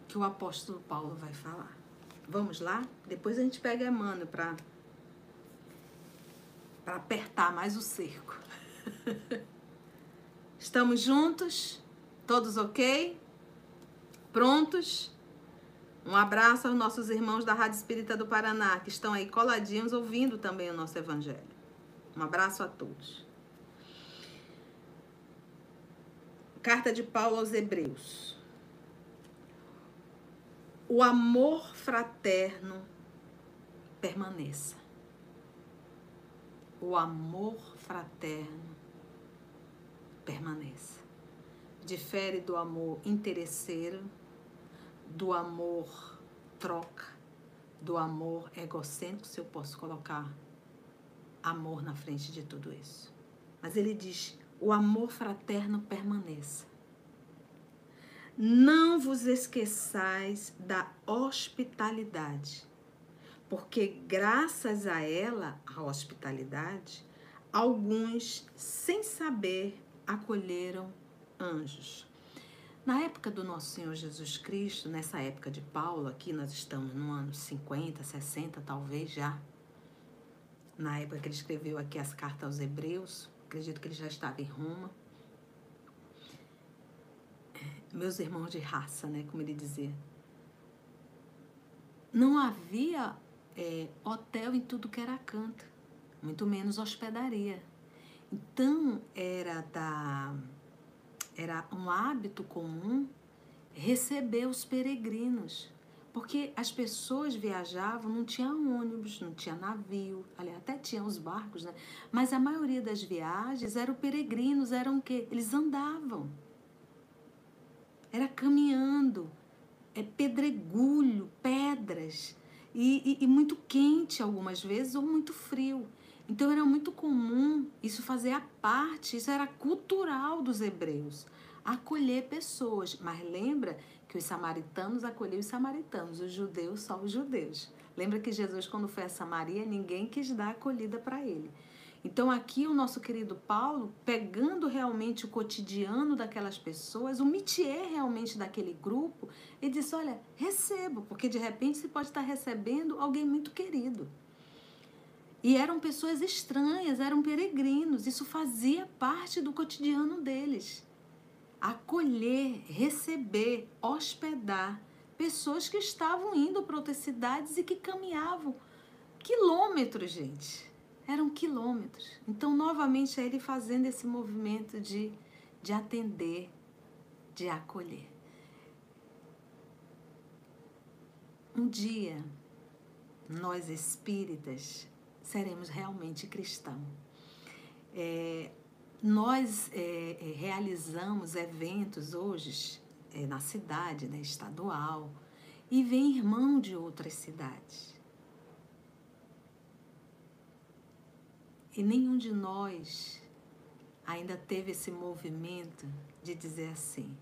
que o apóstolo Paulo vai falar. Vamos lá? Depois a gente pega Emmanuel para para apertar mais o cerco. [LAUGHS] Estamos juntos? Todos ok? Prontos? Um abraço aos nossos irmãos da Rádio Espírita do Paraná, que estão aí coladinhos ouvindo também o nosso Evangelho. Um abraço a todos. Carta de Paulo aos Hebreus o amor fraterno permaneça. O amor fraterno permaneça. Difere do amor interesseiro, do amor troca, do amor egocêntrico, se eu posso colocar amor na frente de tudo isso. Mas ele diz: o amor fraterno permaneça. Não vos esqueçais da hospitalidade, porque graças a ela, a hospitalidade, alguns, sem saber, acolheram anjos. Na época do nosso Senhor Jesus Cristo, nessa época de Paulo, aqui nós estamos no ano 50, 60, talvez já. Na época que ele escreveu aqui as cartas aos Hebreus, acredito que ele já estava em Roma. Meus irmãos de raça, né, como ele dizia. Não havia é, hotel em tudo que era canto, muito menos hospedaria. Então era da era um hábito comum receber os peregrinos, porque as pessoas viajavam, não tinha ônibus, não tinha navio, aliás, até tinha os barcos, né? Mas a maioria das viagens eram peregrinos, eram o quê? Eles andavam. Era caminhando, é pedregulho, pedras, e, e, e muito quente algumas vezes, ou muito frio. Então era muito comum isso fazer a parte, isso era cultural dos hebreus, acolher pessoas. Mas lembra que os samaritanos acolhiam os samaritanos, os judeus só os judeus. Lembra que Jesus, quando foi a Samaria, ninguém quis dar acolhida para ele. Então, aqui o nosso querido Paulo, pegando realmente o cotidiano daquelas pessoas, o métier realmente daquele grupo, ele disse: Olha, recebo, porque de repente você pode estar recebendo alguém muito querido. E eram pessoas estranhas, eram peregrinos, isso fazia parte do cotidiano deles. Acolher, receber, hospedar pessoas que estavam indo para outras cidades e que caminhavam quilômetros, gente. Eram quilômetros. Então, novamente, é ele fazendo esse movimento de, de atender, de acolher. Um dia, nós espíritas seremos realmente cristãos. É, nós é, é, realizamos eventos hoje é, na cidade, né, estadual, e vem irmão de outras cidades. E nenhum de nós ainda teve esse movimento de dizer assim: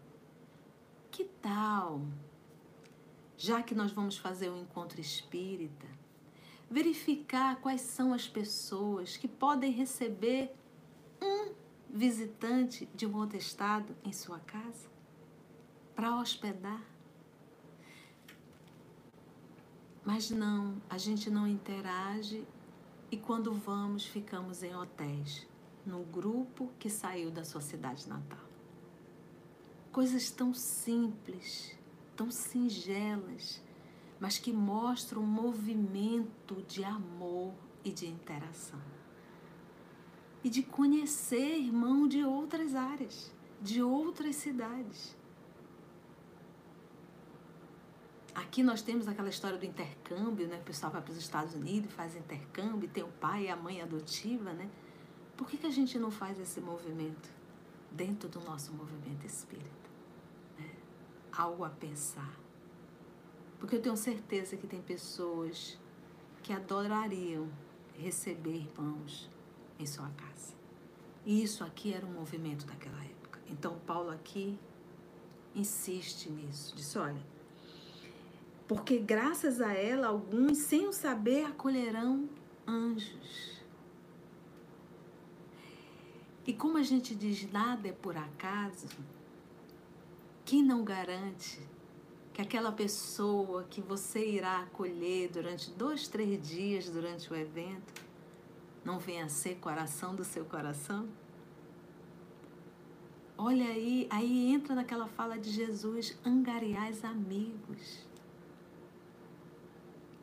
que tal, já que nós vamos fazer um encontro espírita, verificar quais são as pessoas que podem receber um visitante de um outro estado em sua casa para hospedar. Mas não, a gente não interage e quando vamos ficamos em hotéis, no grupo que saiu da sua cidade natal. Coisas tão simples, tão singelas, mas que mostra um movimento de amor e de interação. E de conhecer irmão de outras áreas, de outras cidades. Aqui nós temos aquela história do intercâmbio, né? O pessoal vai para os Estados Unidos, faz intercâmbio, tem o pai e a mãe adotiva, né? Por que, que a gente não faz esse movimento dentro do nosso movimento espírita? Né? Algo a pensar. Porque eu tenho certeza que tem pessoas que adorariam receber irmãos em sua casa. E isso aqui era um movimento daquela época. Então, Paulo aqui insiste nisso. Diz: olha, porque graças a ela, alguns, sem o saber, acolherão anjos. E como a gente diz, nada é por acaso, quem não garante que aquela pessoa que você irá acolher durante dois, três dias durante o evento não venha ser coração do seu coração? Olha aí, aí entra naquela fala de Jesus, angariais amigos.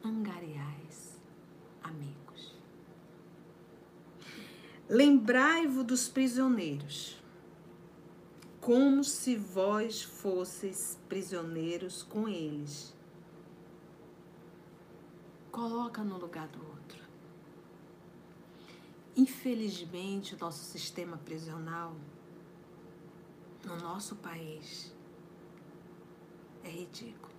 Angariais amigos. Lembrai-vos dos prisioneiros como se vós fosseis prisioneiros com eles. Coloca no lugar do outro. Infelizmente, o nosso sistema prisional no nosso país é ridículo.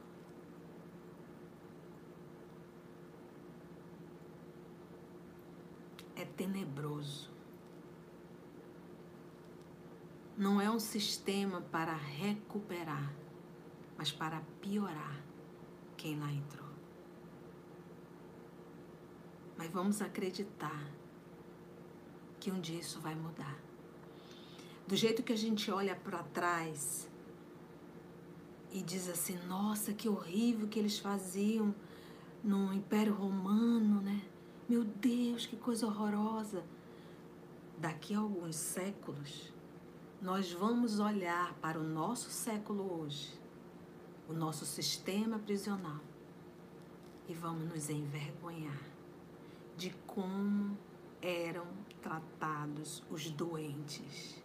É tenebroso não é um sistema para recuperar, mas para piorar quem lá entrou. Mas vamos acreditar que um dia isso vai mudar. Do jeito que a gente olha para trás e diz assim: nossa, que horrível que eles faziam no Império Romano, né? Meu Deus, que coisa horrorosa. Daqui a alguns séculos, nós vamos olhar para o nosso século hoje, o nosso sistema prisional, e vamos nos envergonhar de como eram tratados os doentes.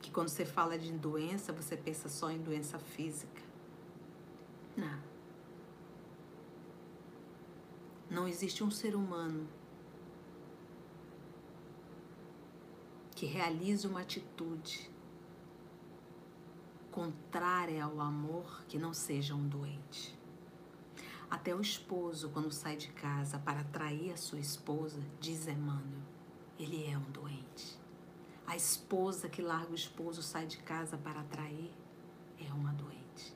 Que quando você fala de doença, você pensa só em doença física. Não. Não existe um ser humano que realize uma atitude contrária ao amor que não seja um doente. Até o esposo, quando sai de casa para atrair a sua esposa, diz Emmanuel, ele é um doente. A esposa que larga o esposo sai de casa para atrair é uma doente.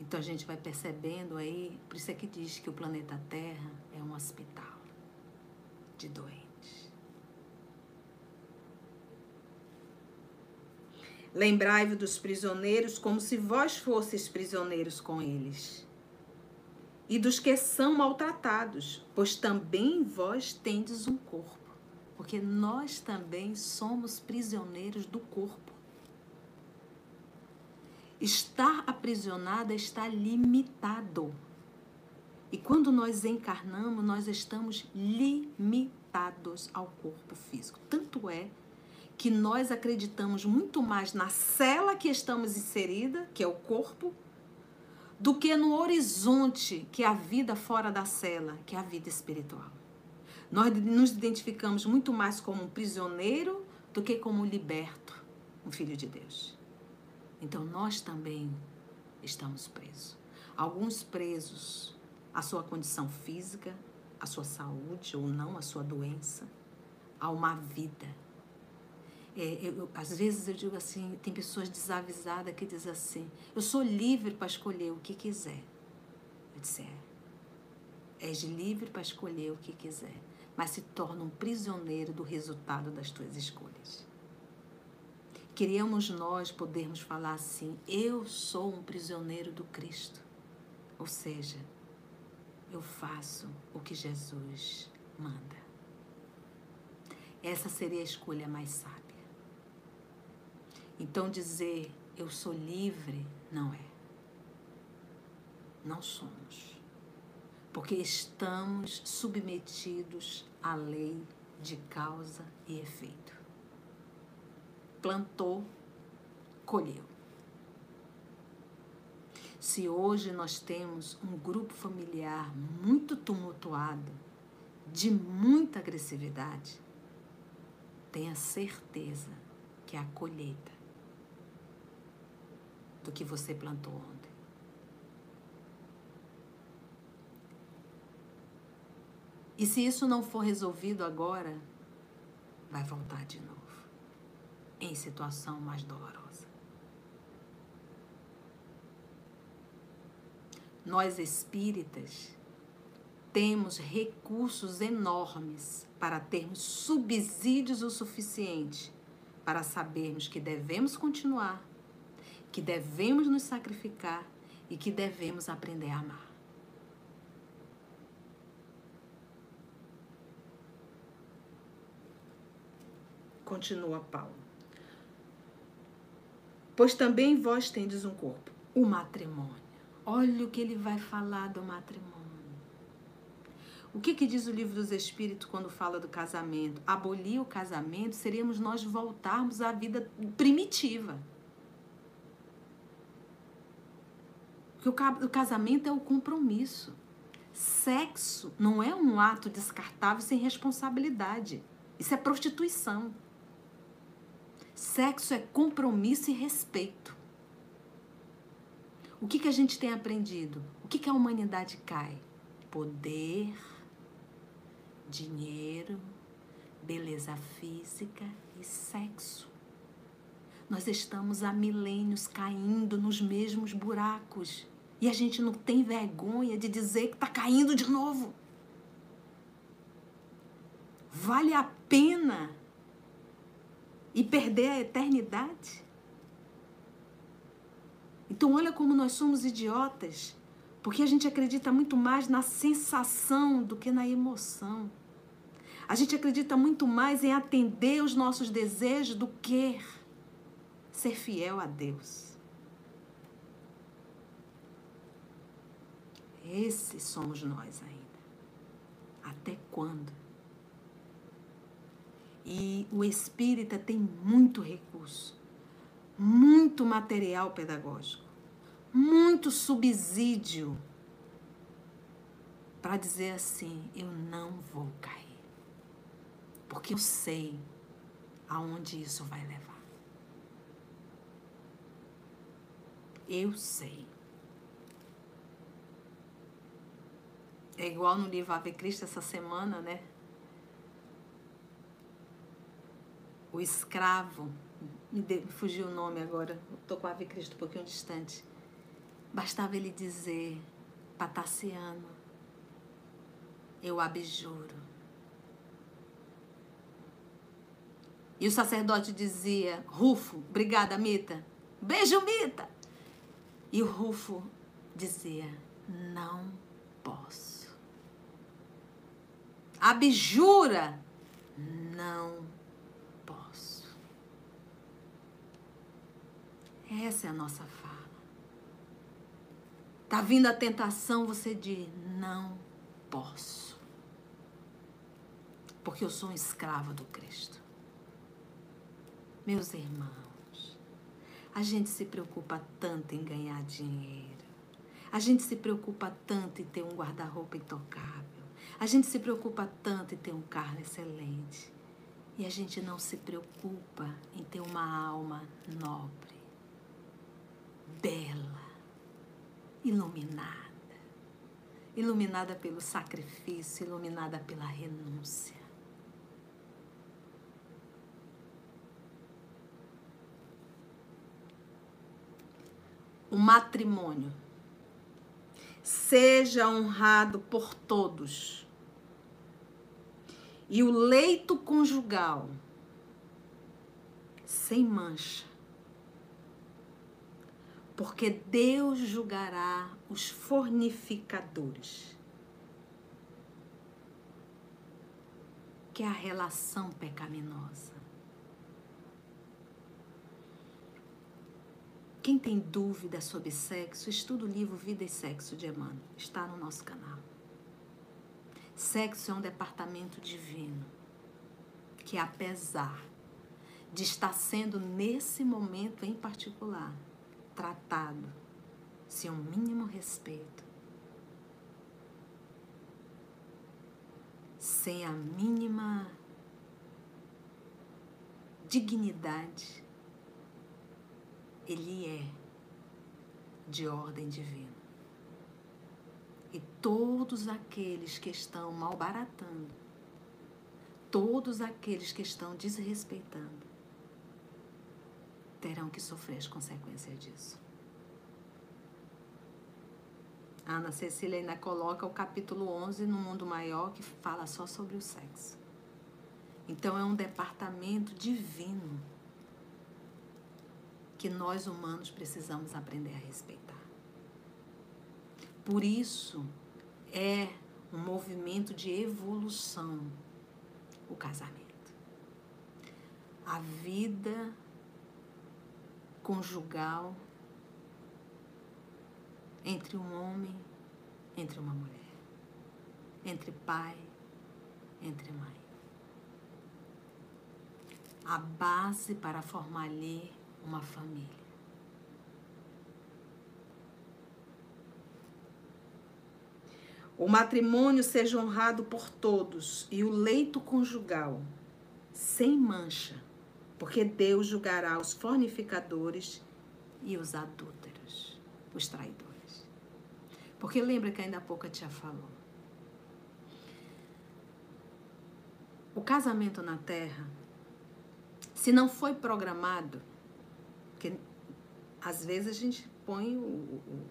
Então a gente vai percebendo aí, por isso é que diz que o planeta Terra é um hospital de doentes. Lembrai-vos dos prisioneiros como se vós fosseis prisioneiros com eles. E dos que são maltratados, pois também vós tendes um corpo. Porque nós também somos prisioneiros do corpo. Estar aprisionado é estar limitado. E quando nós encarnamos, nós estamos limitados ao corpo físico. Tanto é que nós acreditamos muito mais na cela que estamos inserida, que é o corpo, do que no horizonte, que é a vida fora da cela, que é a vida espiritual. Nós nos identificamos muito mais como um prisioneiro do que como um liberto, um filho de Deus. Então nós também estamos presos. Alguns presos à sua condição física, à sua saúde ou não, à sua doença, a uma vida. É, eu, às vezes eu digo assim, tem pessoas desavisadas que dizem assim, eu sou livre para escolher o que quiser. Eu disse, é. És livre para escolher o que quiser, mas se torna um prisioneiro do resultado das tuas escolhas. Queríamos nós podermos falar assim: eu sou um prisioneiro do Cristo. Ou seja, eu faço o que Jesus manda. Essa seria a escolha mais sábia. Então, dizer eu sou livre não é. Não somos. Porque estamos submetidos à lei de causa e efeito plantou, colheu. Se hoje nós temos um grupo familiar muito tumultuado, de muita agressividade, tenha certeza que a colheita do que você plantou ontem. E se isso não for resolvido agora, vai voltar de novo em situação mais dolorosa. Nós espíritas temos recursos enormes para termos subsídios o suficiente para sabermos que devemos continuar, que devemos nos sacrificar e que devemos aprender a amar. Continua Paulo pois também vós tendes um corpo, o matrimônio. Olha o que ele vai falar do matrimônio. O que, que diz o livro dos Espíritos quando fala do casamento? Abolir o casamento seríamos nós voltarmos à vida primitiva. Porque o casamento é o compromisso. Sexo não é um ato descartável sem responsabilidade. Isso é prostituição. Sexo é compromisso e respeito. O que, que a gente tem aprendido? O que, que a humanidade cai? Poder, dinheiro, beleza física e sexo. Nós estamos há milênios caindo nos mesmos buracos e a gente não tem vergonha de dizer que está caindo de novo. Vale a pena e perder a eternidade? Então, olha como nós somos idiotas, porque a gente acredita muito mais na sensação do que na emoção. A gente acredita muito mais em atender os nossos desejos do que ser fiel a Deus. Esses somos nós ainda. Até quando? E o espírita tem muito recurso, muito material pedagógico, muito subsídio para dizer assim: eu não vou cair. Porque eu sei aonde isso vai levar. Eu sei. É igual no livro Ave Cristo essa semana, né? O escravo, me, fugiu o nome agora, estou com Ave Cristo um pouquinho distante. Bastava ele dizer, Pataciano, eu abjuro. E o sacerdote dizia, Rufo, obrigada, Mita. Beijo, Mita. E o Rufo dizia, não posso. Abjura, não posso. Essa é a nossa fala. Tá vindo a tentação, você diz: não posso. Porque eu sou um escravo do Cristo. Meus irmãos, a gente se preocupa tanto em ganhar dinheiro. A gente se preocupa tanto em ter um guarda-roupa intocável. A gente se preocupa tanto em ter um carro excelente. E a gente não se preocupa em ter uma alma nobre, bela, iluminada. Iluminada pelo sacrifício, iluminada pela renúncia. O matrimônio. Seja honrado por todos e o leito conjugal sem mancha. Porque Deus julgará os fornificadores. Que é a relação pecaminosa. Quem tem dúvida sobre sexo, estuda o livro Vida e Sexo de Emmanuel. Está no nosso canal. Sexo é um departamento divino que, apesar de estar sendo nesse momento em particular tratado sem um mínimo respeito, sem a mínima dignidade, ele é de ordem divina. E todos aqueles que estão malbaratando, todos aqueles que estão desrespeitando, terão que sofrer as consequências disso. A Ana Cecília ainda coloca o capítulo 11 no Mundo Maior, que fala só sobre o sexo. Então é um departamento divino que nós humanos precisamos aprender a respeitar. Por isso, é um movimento de evolução o casamento. A vida conjugal entre um homem, entre uma mulher, entre pai, entre mãe. A base para formar uma família. O matrimônio seja honrado por todos e o leito conjugal sem mancha, porque Deus julgará os fornificadores e os adúlteros, os traidores. Porque lembra que ainda há pouco a tia falou. O casamento na terra, se não foi programado, porque às vezes a gente põe o, o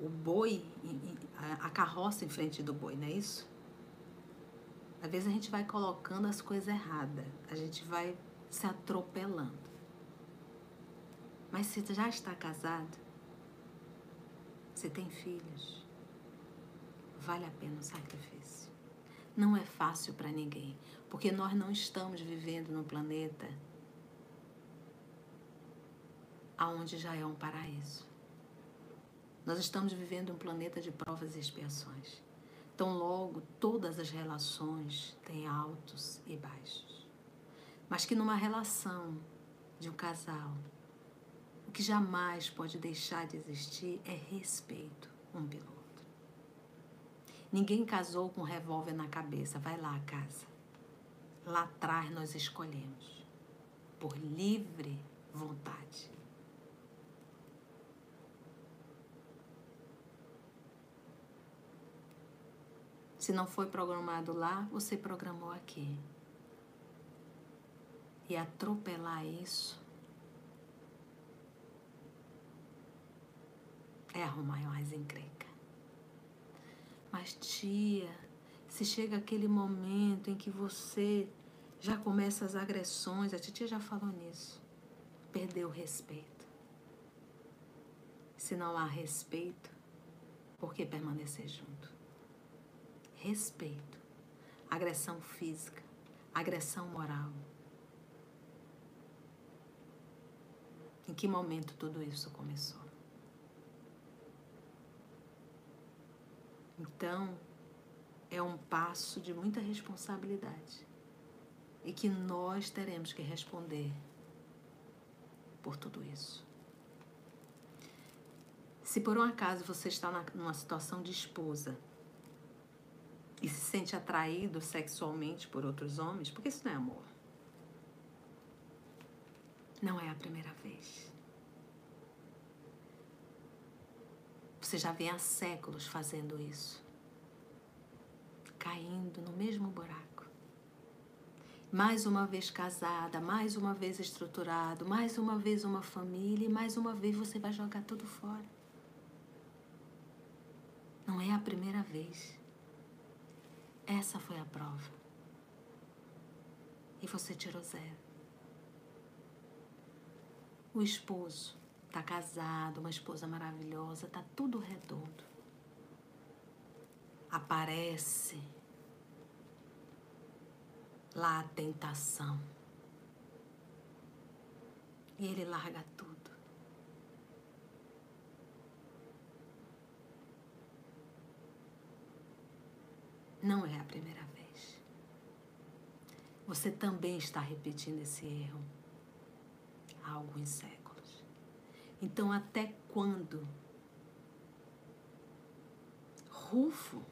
o boi, a carroça em frente do boi, não é isso? Às vezes a gente vai colocando as coisas erradas, a gente vai se atropelando. Mas se já está casado, você tem filhos, vale a pena o sacrifício. Não é fácil para ninguém, porque nós não estamos vivendo num planeta aonde já é um paraíso. Nós estamos vivendo um planeta de provas e expiações. Então, logo, todas as relações têm altos e baixos. Mas que numa relação de um casal, o que jamais pode deixar de existir é respeito um pelo outro. Ninguém casou com um revólver na cabeça. Vai lá, casa. Lá atrás nós escolhemos, por livre vontade. Se não foi programado lá, você programou aqui. E atropelar isso é arrumar mais encrenca. Mas, tia, se chega aquele momento em que você já começa as agressões, a titia já falou nisso, perdeu o respeito. Se não há respeito, por que permanecer junto? Respeito, agressão física, agressão moral. Em que momento tudo isso começou? Então, é um passo de muita responsabilidade e que nós teremos que responder por tudo isso. Se por um acaso você está numa situação de esposa e se sente atraído sexualmente por outros homens, porque isso não é amor. Não é a primeira vez. Você já vem há séculos fazendo isso. Caindo no mesmo buraco. Mais uma vez casada, mais uma vez estruturado, mais uma vez uma família e mais uma vez você vai jogar tudo fora. Não é a primeira vez. Essa foi a prova. E você tirou zero. O esposo está casado, uma esposa maravilhosa, tá tudo redondo. Aparece lá a tentação. E ele larga tudo. Não é a primeira vez. Você também está repetindo esse erro há alguns séculos. Então, até quando? Rufo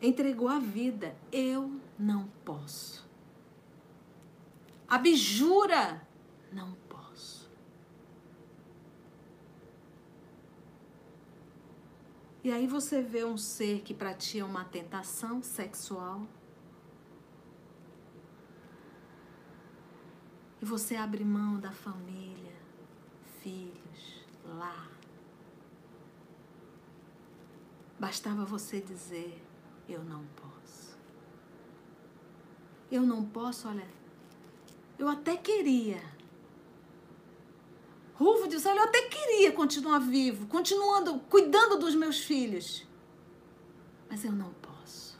entregou a vida. Eu não posso. Abjura, não E aí você vê um ser que para ti é uma tentação sexual. E você abre mão da família, filhos, lar. Bastava você dizer: Eu não posso. Eu não posso, olha. Eu até queria Rufo disse: Olha, eu até queria continuar vivo, continuando, cuidando dos meus filhos. Mas eu não posso.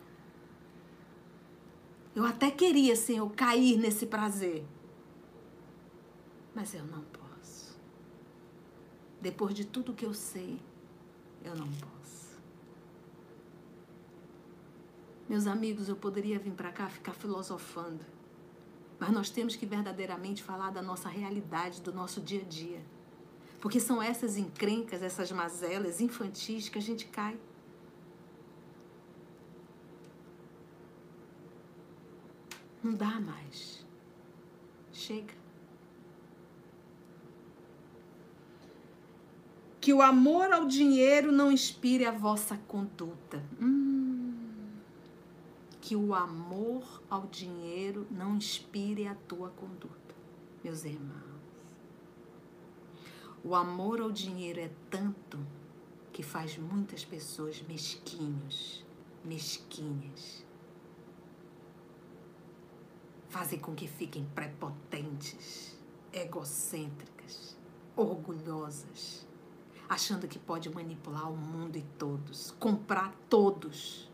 Eu até queria, Senhor, cair nesse prazer. Mas eu não posso. Depois de tudo que eu sei, eu não posso. Meus amigos, eu poderia vir para cá ficar filosofando. Mas nós temos que verdadeiramente falar da nossa realidade, do nosso dia a dia. Porque são essas encrencas, essas mazelas infantis que a gente cai. Não dá mais. Chega. Que o amor ao dinheiro não inspire a vossa conduta. Hum que o amor ao dinheiro não inspire a tua conduta, meus irmãos. O amor ao dinheiro é tanto que faz muitas pessoas mesquinhos, mesquinhas. Fazem com que fiquem prepotentes. egocêntricas, orgulhosas, achando que pode manipular o mundo e todos, comprar todos.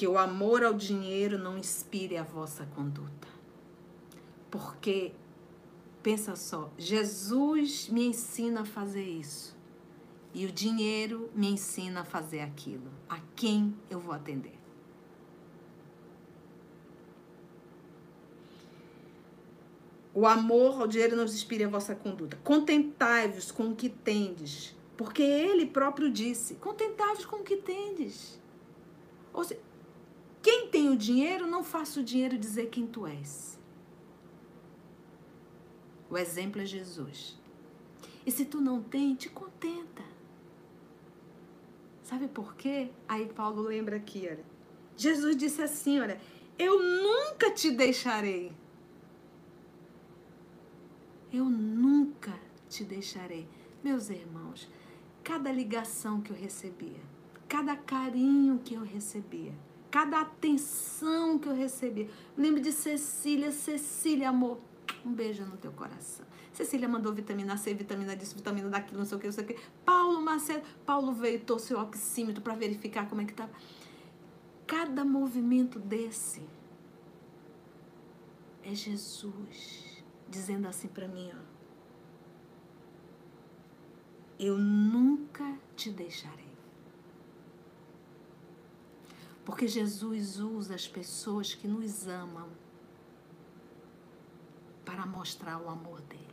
Que o amor ao dinheiro não inspire a vossa conduta. Porque, pensa só, Jesus me ensina a fazer isso. E o dinheiro me ensina a fazer aquilo. A quem eu vou atender? O amor ao dinheiro não inspire a vossa conduta. Contentai-vos com o que tendes, porque ele próprio disse: contentai-vos com o que tendes. Ou seja, quem tem o dinheiro, não faça o dinheiro dizer quem tu és. O exemplo é Jesus. E se tu não tem, te contenta. Sabe por quê? Aí Paulo lembra aqui, olha. Jesus disse assim, olha, eu nunca te deixarei. Eu nunca te deixarei. Meus irmãos, cada ligação que eu recebia, cada carinho que eu recebia, cada atenção que eu recebia. Lembro de Cecília, Cecília, amor, um beijo no teu coração. Cecília mandou vitamina C, vitamina disso, vitamina daquilo, não sei o que, não sei o que. Paulo Macedo, Paulo veio, trouxe o oxímetro para verificar como é que estava. Cada movimento desse é Jesus dizendo assim para mim, ó. Eu nunca te deixarei. Porque Jesus usa as pessoas que nos amam para mostrar o amor dele.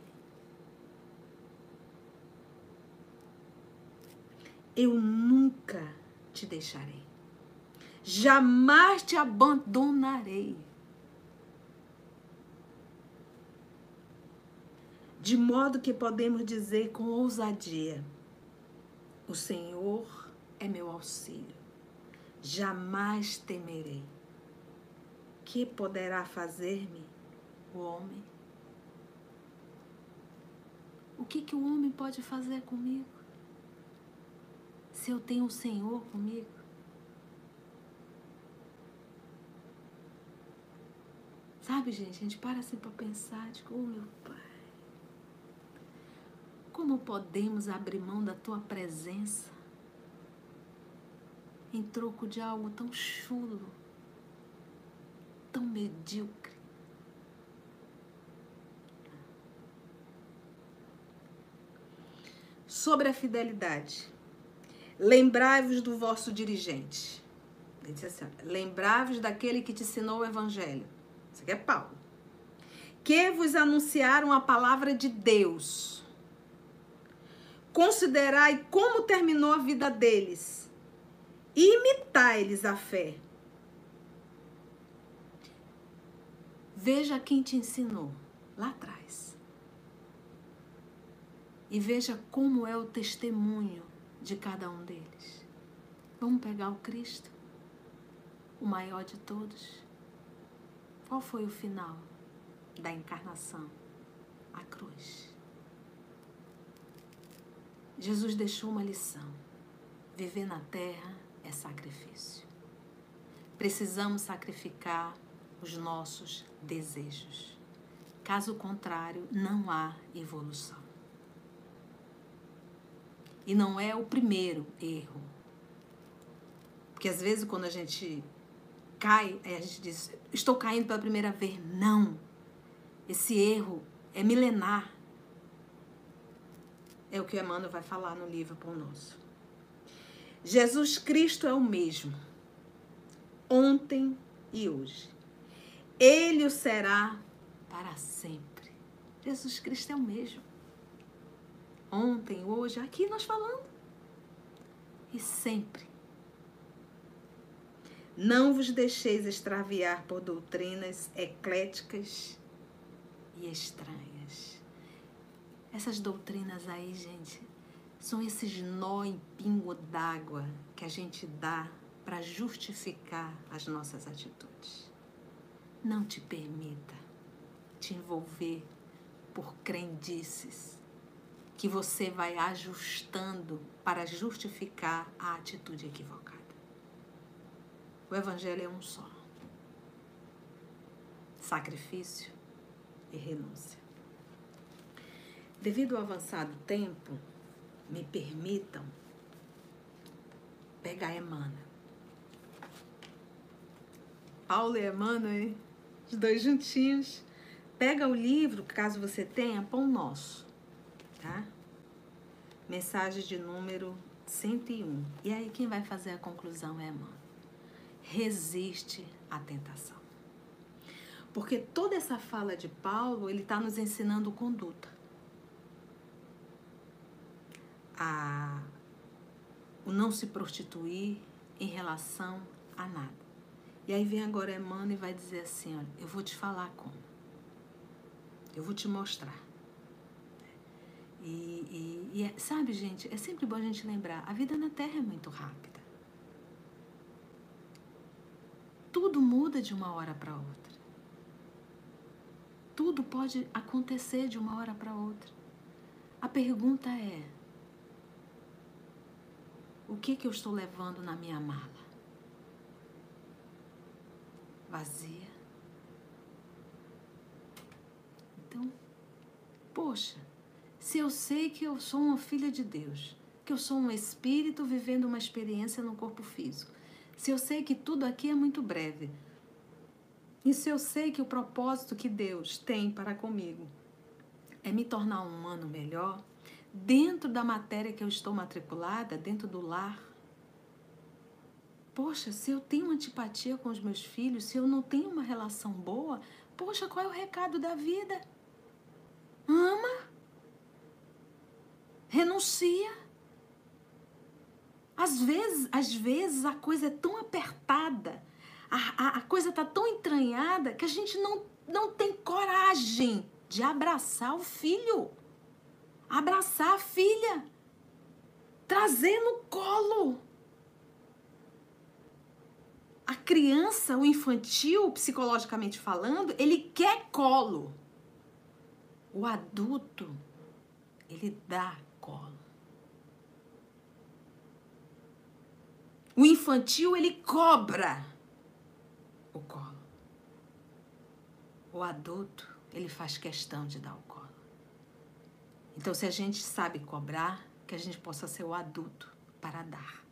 Eu nunca te deixarei. Jamais te abandonarei. de modo que podemos dizer com ousadia: O Senhor é meu auxílio, jamais temerei. Que poderá fazer-me o homem? O que, que o homem pode fazer comigo? Se eu tenho o Senhor comigo? Sabe, gente, a gente para assim para pensar, tipo, oh meu pai. Como podemos abrir mão da tua presença em troco de algo tão chulo, tão medíocre? Sobre a fidelidade. Lembrai-vos do vosso dirigente. Ele disse assim: lembrai-vos daquele que te ensinou o evangelho. Isso aqui é Paulo. Que vos anunciaram a palavra de Deus Considerai como terminou a vida deles e imitai-lhes a fé. Veja quem te ensinou lá atrás. E veja como é o testemunho de cada um deles. Vamos pegar o Cristo, o maior de todos. Qual foi o final da encarnação? A cruz. Jesus deixou uma lição. Viver na terra é sacrifício. Precisamos sacrificar os nossos desejos. Caso contrário, não há evolução. E não é o primeiro erro. Porque às vezes quando a gente cai, a gente diz, estou caindo pela primeira vez. Não. Esse erro é milenar. É o que o Emmanuel vai falar no livro Pão Nosso. Jesus Cristo é o mesmo, ontem e hoje. Ele o será para sempre. Jesus Cristo é o mesmo. Ontem, hoje, aqui nós falando. E sempre. Não vos deixeis extraviar por doutrinas ecléticas e estranhas. Essas doutrinas aí, gente, são esses nó em pingo d'água que a gente dá para justificar as nossas atitudes. Não te permita te envolver por crendices que você vai ajustando para justificar a atitude equivocada. O evangelho é um só: sacrifício e renúncia. Devido ao avançado tempo, me permitam pegar Emmanuel. Paulo e Emmanuel, os dois juntinhos. Pega o livro, caso você tenha, Pão Nosso, tá? Mensagem de número 101. E aí quem vai fazer a conclusão é Emmanuel. Resiste à tentação. Porque toda essa fala de Paulo, ele está nos ensinando conduta. A, o não se prostituir em relação a nada. E aí vem agora Emmanuel e vai dizer assim, olha, eu vou te falar como. Eu vou te mostrar. E, e, e é, sabe, gente, é sempre bom a gente lembrar, a vida na Terra é muito rápida. Tudo muda de uma hora para outra. Tudo pode acontecer de uma hora para outra. A pergunta é: o que, que eu estou levando na minha mala? vazia. Então, poxa, se eu sei que eu sou uma filha de Deus, que eu sou um espírito vivendo uma experiência no corpo físico, se eu sei que tudo aqui é muito breve, e se eu sei que o propósito que Deus tem para comigo é me tornar um humano melhor, dentro da matéria que eu estou matriculada, dentro do lar, Poxa, se eu tenho antipatia com os meus filhos, se eu não tenho uma relação boa, poxa, qual é o recado da vida? Ama. Renuncia. Às vezes, às vezes a coisa é tão apertada, a, a, a coisa está tão entranhada que a gente não, não tem coragem de abraçar o filho, abraçar a filha, trazer no colo a criança, o infantil, psicologicamente falando, ele quer colo. O adulto, ele dá colo. O infantil, ele cobra o colo. O adulto, ele faz questão de dar o colo. Então, se a gente sabe cobrar, que a gente possa ser o adulto para dar.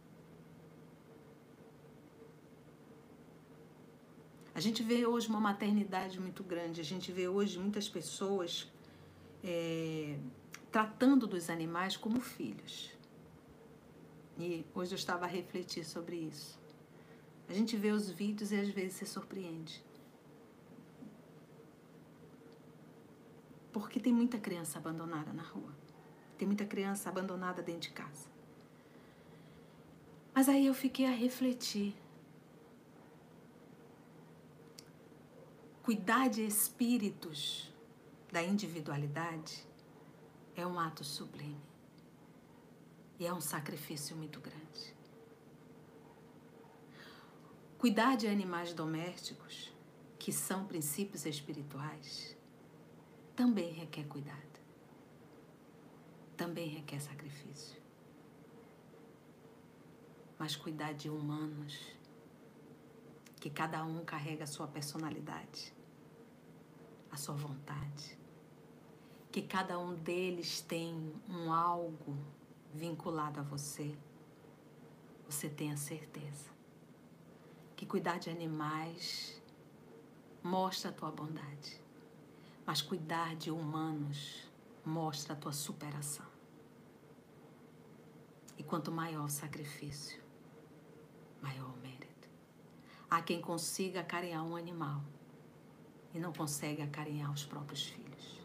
A gente vê hoje uma maternidade muito grande, a gente vê hoje muitas pessoas é, tratando dos animais como filhos. E hoje eu estava a refletir sobre isso. A gente vê os vídeos e às vezes se surpreende. Porque tem muita criança abandonada na rua. Tem muita criança abandonada dentro de casa. Mas aí eu fiquei a refletir. Cuidar de espíritos da individualidade é um ato sublime e é um sacrifício muito grande. Cuidar de animais domésticos, que são princípios espirituais, também requer cuidado, também requer sacrifício. Mas cuidar de humanos, que cada um carrega a sua personalidade, a sua vontade. Que cada um deles tem um algo vinculado a você. Você tenha certeza. Que cuidar de animais mostra a tua bondade. Mas cuidar de humanos mostra a tua superação. E quanto maior o sacrifício, maior o mérito. Há quem consiga acarinhar um animal e não consegue acarinhar os próprios filhos.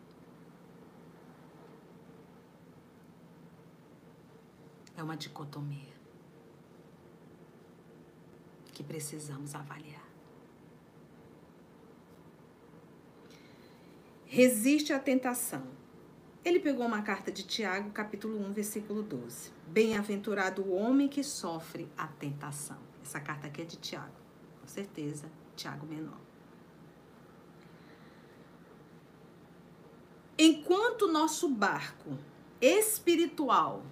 É uma dicotomia que precisamos avaliar. Resiste à tentação. Ele pegou uma carta de Tiago, capítulo 1, versículo 12. Bem-aventurado o homem que sofre a tentação. Essa carta aqui é de Tiago, com certeza, Tiago menor. Enquanto nosso barco espiritual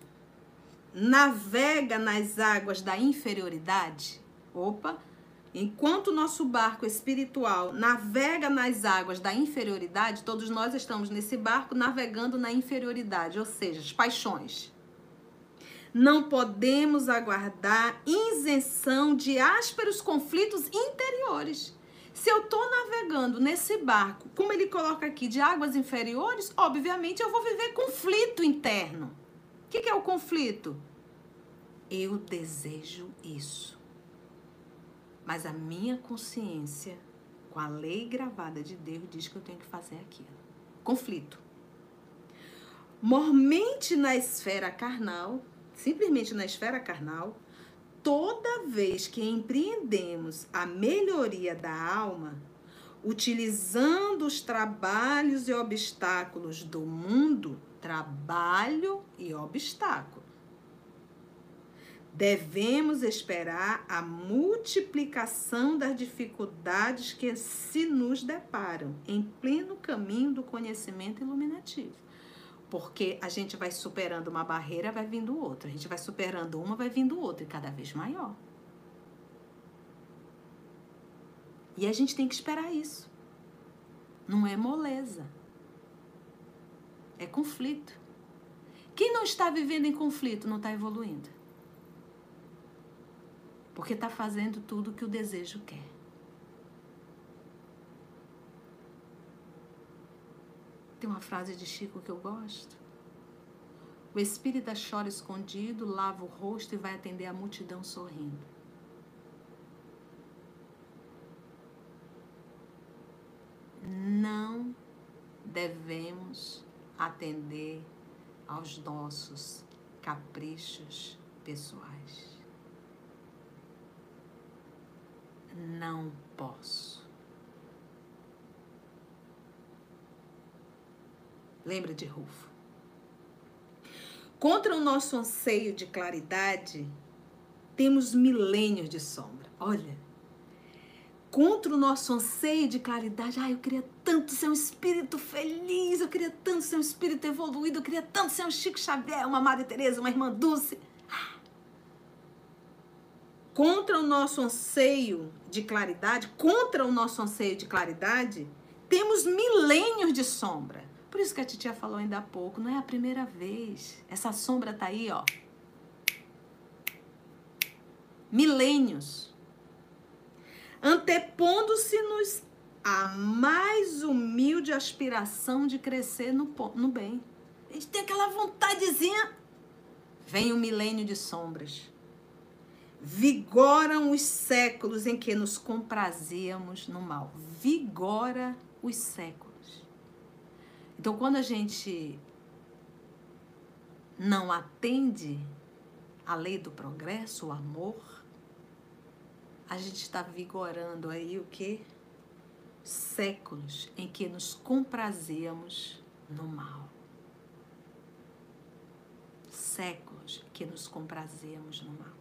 navega nas águas da inferioridade, opa, Enquanto nosso barco espiritual navega nas águas da inferioridade, todos nós estamos nesse barco navegando na inferioridade, ou seja, as paixões. Não podemos aguardar isenção de ásperos conflitos interiores. Se eu estou navegando nesse barco, como ele coloca aqui, de águas inferiores, obviamente eu vou viver conflito interno. O que, que é o conflito? Eu desejo isso. Mas a minha consciência, com a lei gravada de Deus, diz que eu tenho que fazer aquilo. Conflito. Mormente na esfera carnal, simplesmente na esfera carnal, toda vez que empreendemos a melhoria da alma, utilizando os trabalhos e obstáculos do mundo, trabalho e obstáculo. Devemos esperar a multiplicação das dificuldades que se nos deparam em pleno caminho do conhecimento iluminativo. Porque a gente vai superando uma barreira, vai vindo outra. A gente vai superando uma, vai vindo outra, e cada vez maior. E a gente tem que esperar isso. Não é moleza. É conflito. Quem não está vivendo em conflito não está evoluindo. Porque está fazendo tudo que o desejo quer. Tem uma frase de Chico que eu gosto. O espírita chora escondido, lava o rosto e vai atender a multidão sorrindo. Não devemos atender aos nossos caprichos pessoais. Não posso. Lembra de Rufo? Contra o nosso anseio de claridade, temos milênios de sombra. Olha, contra o nosso anseio de claridade, ai, eu queria tanto ser um espírito feliz, eu queria tanto ser um espírito evoluído, eu queria tanto ser um Chico Xavier, uma Madre Teresa, uma irmã Dulce. Contra o nosso anseio de claridade, contra o nosso anseio de claridade, temos milênios de sombra. Por isso que a titia falou ainda há pouco, não é a primeira vez. Essa sombra tá aí, ó. Milênios. Antepondo-se-nos a mais humilde aspiração de crescer no, no bem. A gente tem aquela vontadezinha. Vem o um milênio de sombras. Vigoram os séculos em que nos comprazíamos no mal. Vigora os séculos. Então, quando a gente não atende a lei do progresso, o amor, a gente está vigorando aí o que? Séculos em que nos comprazíamos no mal. Séculos que nos comprazíamos no mal.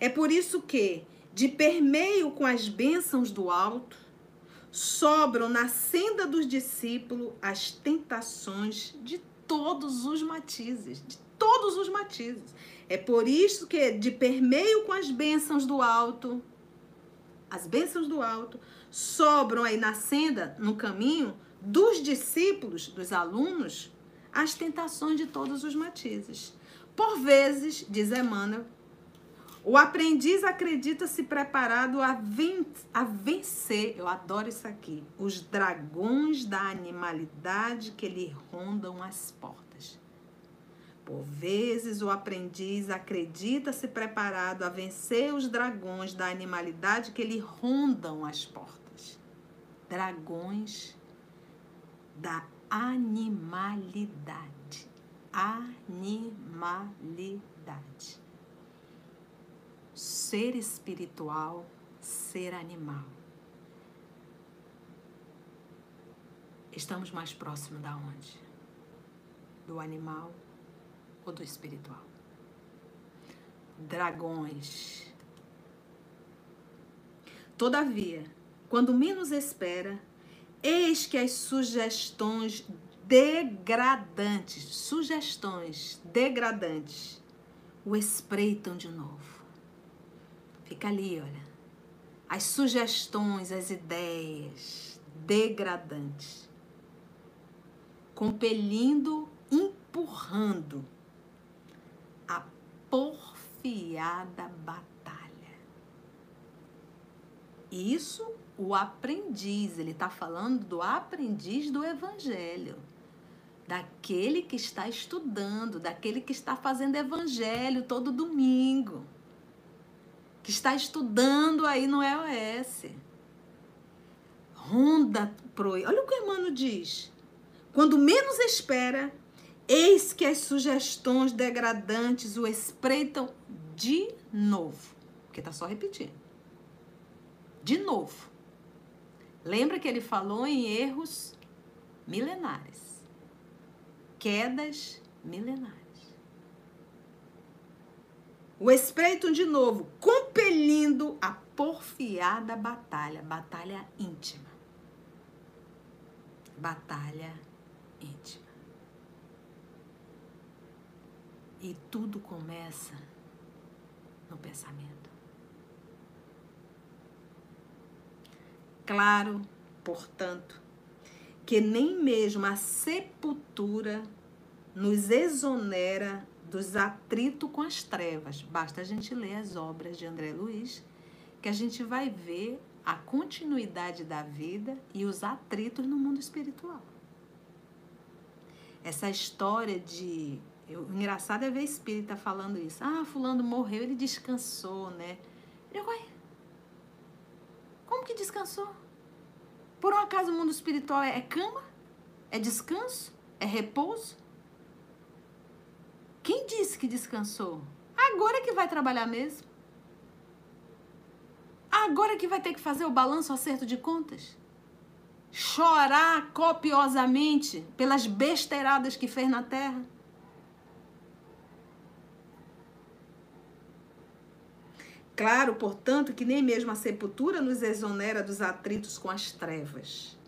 É por isso que, de permeio com as bênçãos do alto, sobram na senda dos discípulos as tentações de todos os matizes, de todos os matizes. É por isso que, de permeio com as bênçãos do alto, as bênçãos do alto, sobram aí na senda, no caminho, dos discípulos, dos alunos, as tentações de todos os matizes. Por vezes, diz Emmanuel, o aprendiz acredita-se preparado a, ven a vencer, eu adoro isso aqui, os dragões da animalidade que lhe rondam as portas. Por vezes, o aprendiz acredita-se preparado a vencer os dragões da animalidade que lhe rondam as portas. Dragões da animalidade. Animalidade ser espiritual, ser animal. Estamos mais próximos da onde? Do animal ou do espiritual? Dragões. Todavia, quando menos espera, eis que as sugestões degradantes, sugestões degradantes, o espreitam de novo. Fica ali, olha. as sugestões, as ideias degradantes, compelindo, empurrando a porfiada batalha. Isso o aprendiz, ele está falando do aprendiz do evangelho daquele que está estudando, daquele que está fazendo evangelho todo domingo, que está estudando aí no EOS. Ronda pro. Olha o que o irmão diz. Quando menos espera, eis que as sugestões degradantes o espreitam de novo. Porque está só repetindo. De novo. Lembra que ele falou em erros milenares quedas milenares. O espreitam de novo, compelindo a porfiada batalha, batalha íntima. Batalha íntima. E tudo começa no pensamento. Claro, portanto, que nem mesmo a sepultura nos exonera dos atritos com as trevas. Basta a gente ler as obras de André Luiz, que a gente vai ver a continuidade da vida e os atritos no mundo espiritual. Essa história de. O engraçado é ver espírita falando isso. Ah, fulano morreu, ele descansou, né? Eu, ué, como que descansou? Por um acaso o mundo espiritual é cama? É descanso? É repouso? Quem disse que descansou? Agora que vai trabalhar mesmo. Agora que vai ter que fazer o balanço, acerto de contas. Chorar copiosamente pelas besteiradas que fez na terra. Claro, portanto, que nem mesmo a sepultura nos exonera dos atritos com as trevas,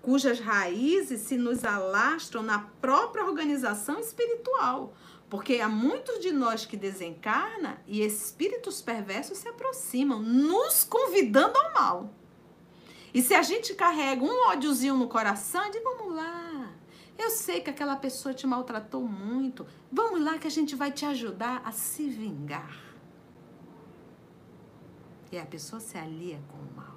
cujas raízes se nos alastram na própria organização espiritual. Porque há muitos de nós que desencarna e espíritos perversos se aproximam, nos convidando ao mal. E se a gente carrega um ódiozinho no coração, de vamos lá. Eu sei que aquela pessoa te maltratou muito. Vamos lá que a gente vai te ajudar a se vingar. E a pessoa se alia com o mal.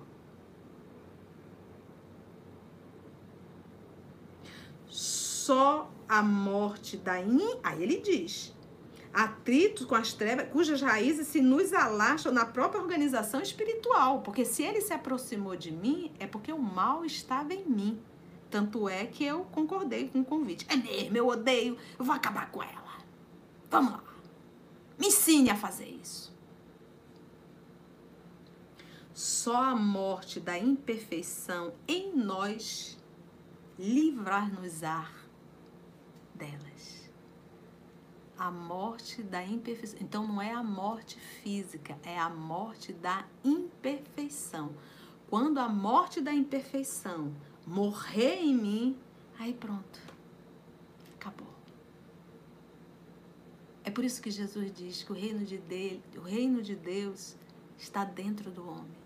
Só a morte da in... Aí ele diz. Atrito com as trevas, cujas raízes se nos alastram na própria organização espiritual. Porque se ele se aproximou de mim, é porque o mal estava em mim. Tanto é que eu concordei com o convite. É mesmo, eu odeio, eu vou acabar com ela. Vamos lá. Me ensine a fazer isso. Só a morte da imperfeição em nós livrar-nos-á delas. A morte da imperfeição. Então não é a morte física, é a morte da imperfeição. Quando a morte da imperfeição morrer em mim, aí pronto. Acabou. É por isso que Jesus diz que o reino de, Deus, o reino de Deus está dentro do homem.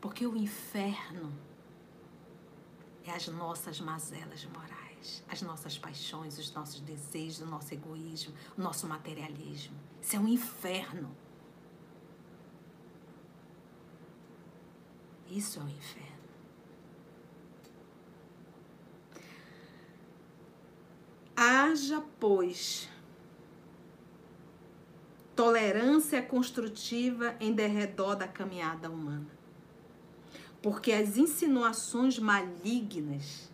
Porque o inferno é as nossas mazelas morais, as nossas paixões, os nossos desejos, o nosso egoísmo, o nosso materialismo. Isso é um inferno. Isso é um inferno. Haja, pois, tolerância construtiva em derredor da caminhada humana porque as insinuações malignas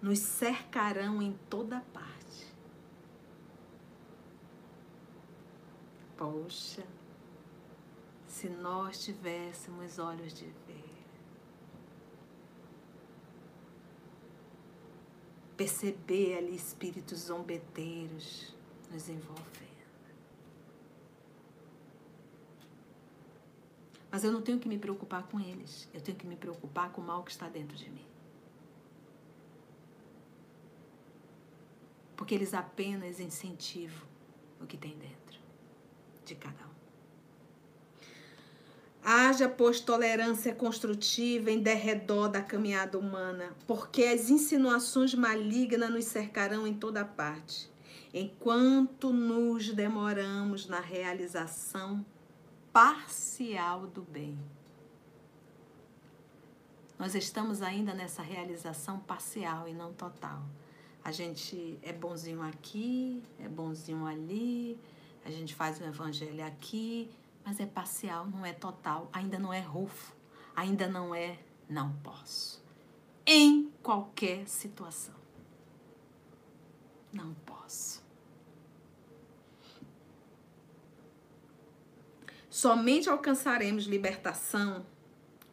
nos cercarão em toda parte. Poxa, se nós tivéssemos olhos de ver, perceber ali espíritos zombeteiros nos envolver. Mas eu não tenho que me preocupar com eles. Eu tenho que me preocupar com o mal que está dentro de mim. Porque eles apenas incentivam o que tem dentro de cada um. Haja, pois, tolerância construtiva em derredor da caminhada humana, porque as insinuações malignas nos cercarão em toda parte, enquanto nos demoramos na realização parcial do bem. Nós estamos ainda nessa realização parcial e não total. A gente é bonzinho aqui, é bonzinho ali, a gente faz o evangelho aqui, mas é parcial, não é total, ainda não é rufo, ainda não é não posso. Em qualquer situação. Não posso. Somente alcançaremos libertação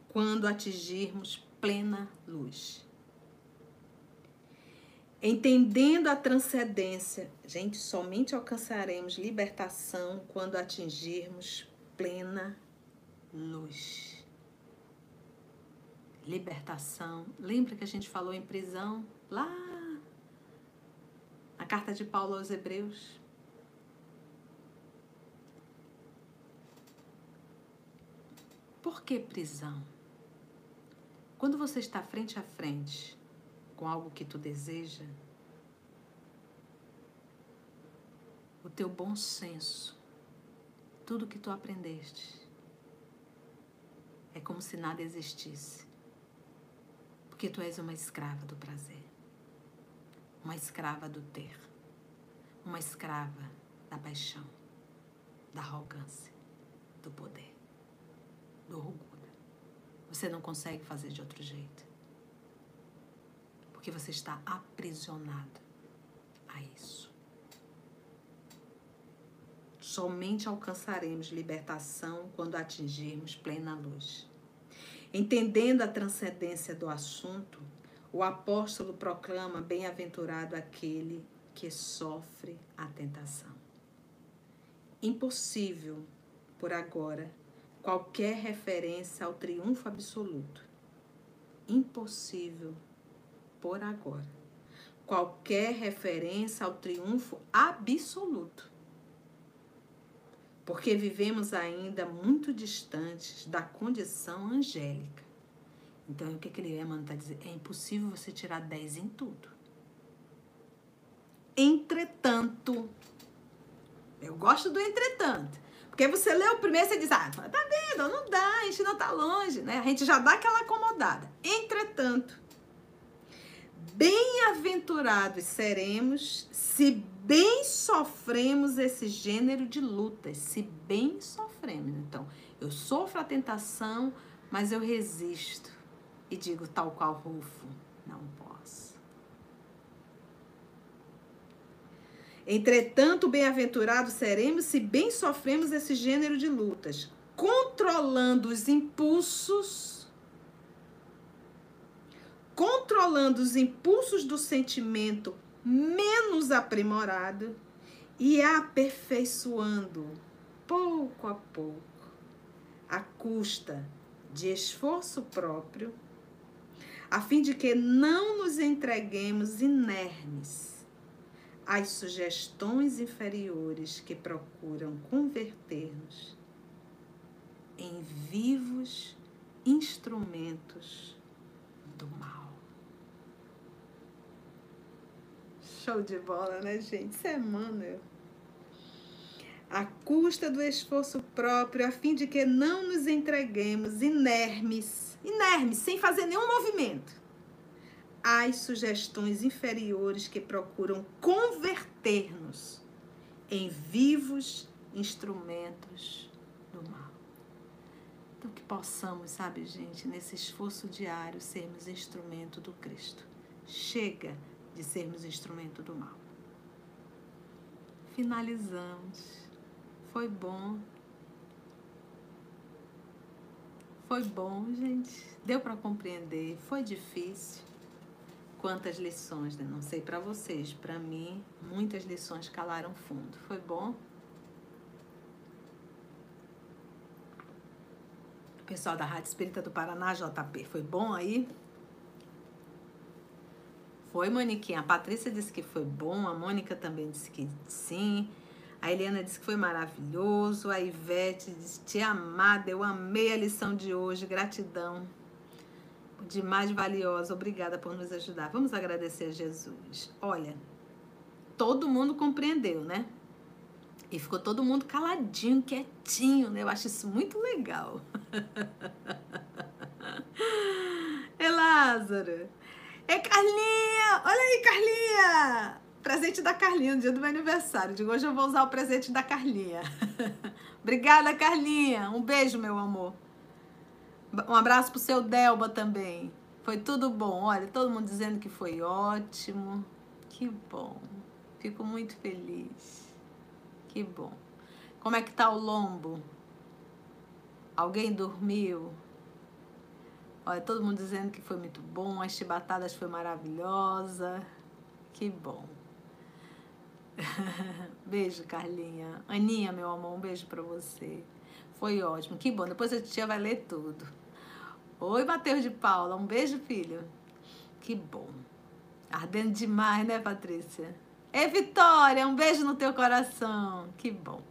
quando atingirmos plena luz. Entendendo a transcendência, gente, somente alcançaremos libertação quando atingirmos plena luz. Libertação. Lembra que a gente falou em prisão lá na carta de Paulo aos Hebreus? Por que prisão? Quando você está frente a frente com algo que tu deseja, o teu bom senso tudo que tu aprendeste. É como se nada existisse. Porque tu és uma escrava do prazer, uma escrava do ter, uma escrava da paixão, da arrogância, do poder, do orgulho. Você não consegue fazer de outro jeito. Porque você está aprisionado a isso. Somente alcançaremos libertação quando atingirmos plena luz. Entendendo a transcendência do assunto, o apóstolo proclama: Bem-aventurado aquele que sofre a tentação. Impossível, por agora, qualquer referência ao triunfo absoluto. Impossível, por agora, qualquer referência ao triunfo absoluto porque vivemos ainda muito distantes da condição angélica. Então, o que, que ele está dizendo? É impossível você tirar 10 em tudo. Entretanto, eu gosto do entretanto. Porque você lê o primeiro e você diz, ah, tá vendo, não dá, a gente não tá longe, né? A gente já dá aquela acomodada. Entretanto, bem-aventurados seremos se bem sofremos esse gênero de lutas, se bem sofremos. Então, eu sofro a tentação, mas eu resisto e digo tal qual Rufo, não posso. Entretanto, bem-aventurados seremos se bem sofremos esse gênero de lutas, controlando os impulsos, controlando os impulsos do sentimento menos aprimorado e aperfeiçoando pouco a pouco, à custa de esforço próprio, a fim de que não nos entreguemos inermes às sugestões inferiores que procuram converter-nos em vivos instrumentos do mal. Show de bola, né, gente? Isso é custa do esforço próprio, a fim de que não nos entreguemos inermes, inermes, sem fazer nenhum movimento, às sugestões inferiores que procuram converter-nos em vivos instrumentos do mal. Então, que possamos, sabe, gente, nesse esforço diário, sermos instrumento do Cristo. Chega de sermos instrumento do mal. Finalizamos. Foi bom. Foi bom, gente. Deu para compreender. Foi difícil. Quantas lições, né? Não sei para vocês, para mim, muitas lições calaram fundo. Foi bom? Pessoal da Rádio Espírita do Paraná, JP, foi bom aí? Foi, Moniquinha. A Patrícia disse que foi bom, a Mônica também disse que sim. A Eliana disse que foi maravilhoso. A Ivete disse: Te amada, eu amei a lição de hoje. Gratidão. De mais valiosa. Obrigada por nos ajudar. Vamos agradecer a Jesus. Olha, todo mundo compreendeu, né? E ficou todo mundo caladinho, quietinho, né? Eu acho isso muito legal. [LAUGHS] é Lázaro. É Carlinha! Olha aí, Carlinha! Presente da Carlinha, no dia do meu aniversário. De hoje eu vou usar o presente da Carlinha. [LAUGHS] Obrigada, Carlinha. Um beijo, meu amor. Um abraço pro seu Delba também. Foi tudo bom. Olha, todo mundo dizendo que foi ótimo. Que bom. Fico muito feliz. Que bom. Como é que tá o lombo? Alguém dormiu? Olha, todo mundo dizendo que foi muito bom, as chibatadas foi maravilhosa. Que bom. [LAUGHS] beijo, Carlinha. Aninha, meu amor, um beijo para você. Foi ótimo. Que bom. Depois a tia vai ler tudo. Oi, Mateus de Paula. Um beijo, filho. Que bom. Ardendo demais, né, Patrícia? Ei, Vitória, um beijo no teu coração. Que bom.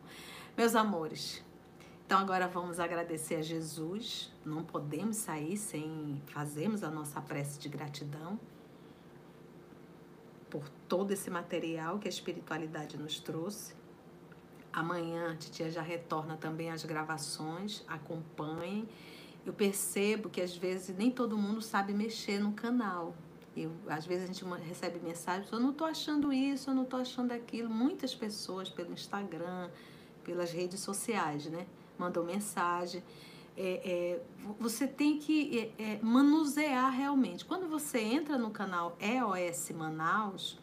Meus amores, então agora vamos agradecer a Jesus. Não podemos sair sem fazermos a nossa prece de gratidão por todo esse material que a espiritualidade nos trouxe. Amanhã a titia já retorna também as gravações, acompanhem. Eu percebo que às vezes nem todo mundo sabe mexer no canal. Eu, às vezes a gente recebe mensagens, eu não estou achando isso, eu não estou achando aquilo. Muitas pessoas pelo Instagram, pelas redes sociais, né? Mandou mensagem. É, é, você tem que é, é, manusear realmente. Quando você entra no canal EOS Manaus,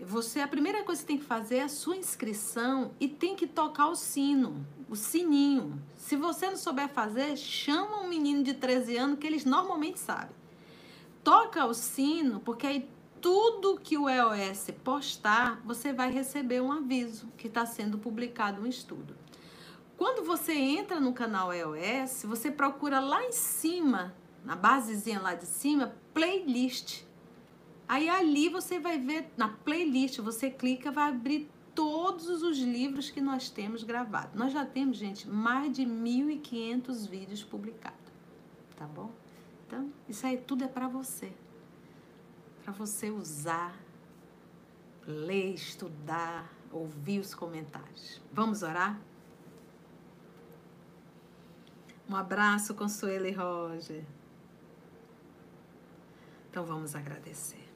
você a primeira coisa que tem que fazer é a sua inscrição e tem que tocar o sino, o sininho. Se você não souber fazer, chama um menino de 13 anos que eles normalmente sabem. Toca o sino, porque aí tudo que o EOS postar, você vai receber um aviso que está sendo publicado um estudo. Quando você entra no canal EOS, você procura lá em cima, na basezinha lá de cima, playlist. Aí ali você vai ver na playlist, você clica, vai abrir todos os livros que nós temos gravado. Nós já temos, gente, mais de 1.500 vídeos publicados, tá bom? Então, isso aí tudo é para você. Para você usar, ler, estudar, ouvir os comentários. Vamos orar? Um abraço, Consuelo e Roger. Então vamos agradecer.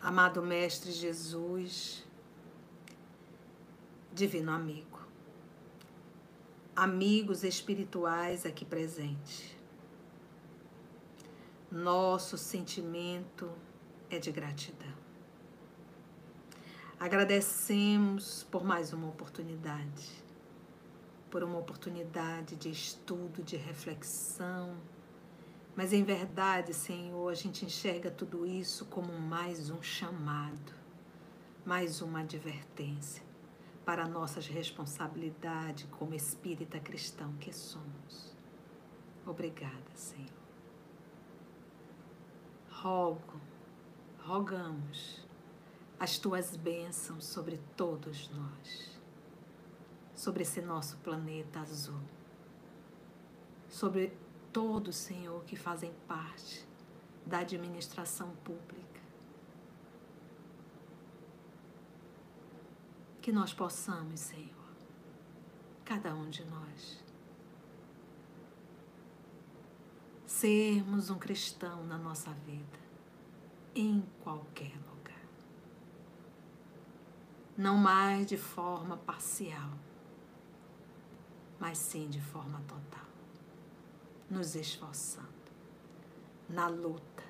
Amado Mestre Jesus, Divino Amigo, amigos espirituais aqui presentes, nosso sentimento é de gratidão. Agradecemos por mais uma oportunidade, por uma oportunidade de estudo, de reflexão. Mas em verdade, Senhor, a gente enxerga tudo isso como mais um chamado, mais uma advertência para nossas responsabilidades como espírita cristão que somos. Obrigada, Senhor. Rogo, rogamos as tuas bênçãos sobre todos nós, sobre esse nosso planeta azul, sobre todos, Senhor, que fazem parte da administração pública. Que nós possamos, Senhor, cada um de nós, sermos um cristão na nossa vida, em qualquer lugar não mais de forma parcial, mas sim de forma total, nos esforçando na luta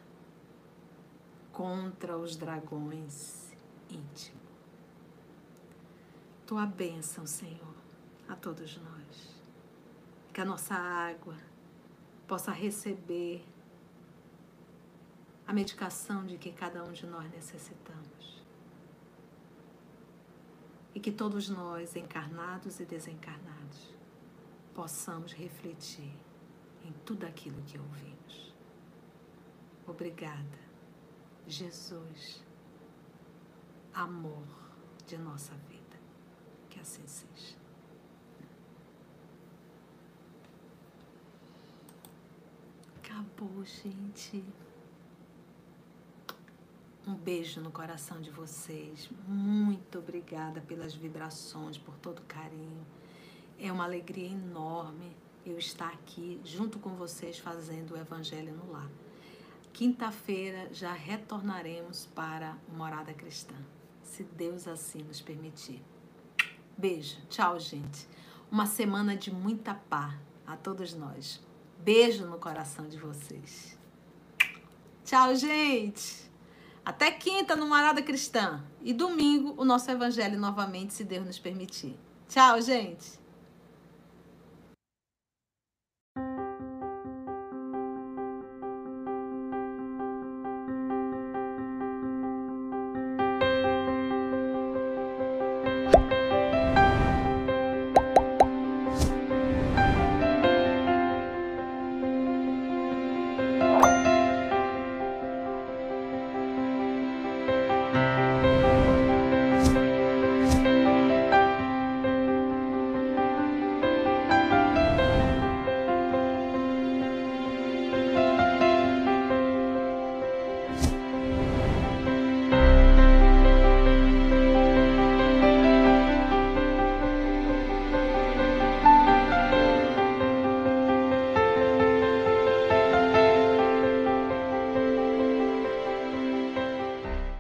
contra os dragões íntimos. Tua bênção, Senhor, a todos nós. Que a nossa água possa receber a medicação de que cada um de nós necessitamos e que todos nós, encarnados e desencarnados, possamos refletir em tudo aquilo que ouvimos. Obrigada. Jesus, amor de nossa vida. Que assim seja. Acabou, gente. Um beijo no coração de vocês. Muito obrigada pelas vibrações, por todo o carinho. É uma alegria enorme eu estar aqui junto com vocês fazendo o Evangelho no Lar. Quinta-feira já retornaremos para Morada Cristã, se Deus assim nos permitir. Beijo, tchau, gente. Uma semana de muita paz a todos nós. Beijo no coração de vocês. Tchau, gente. Até quinta no Morada Cristã. E domingo o nosso evangelho novamente, se Deus nos permitir. Tchau, gente.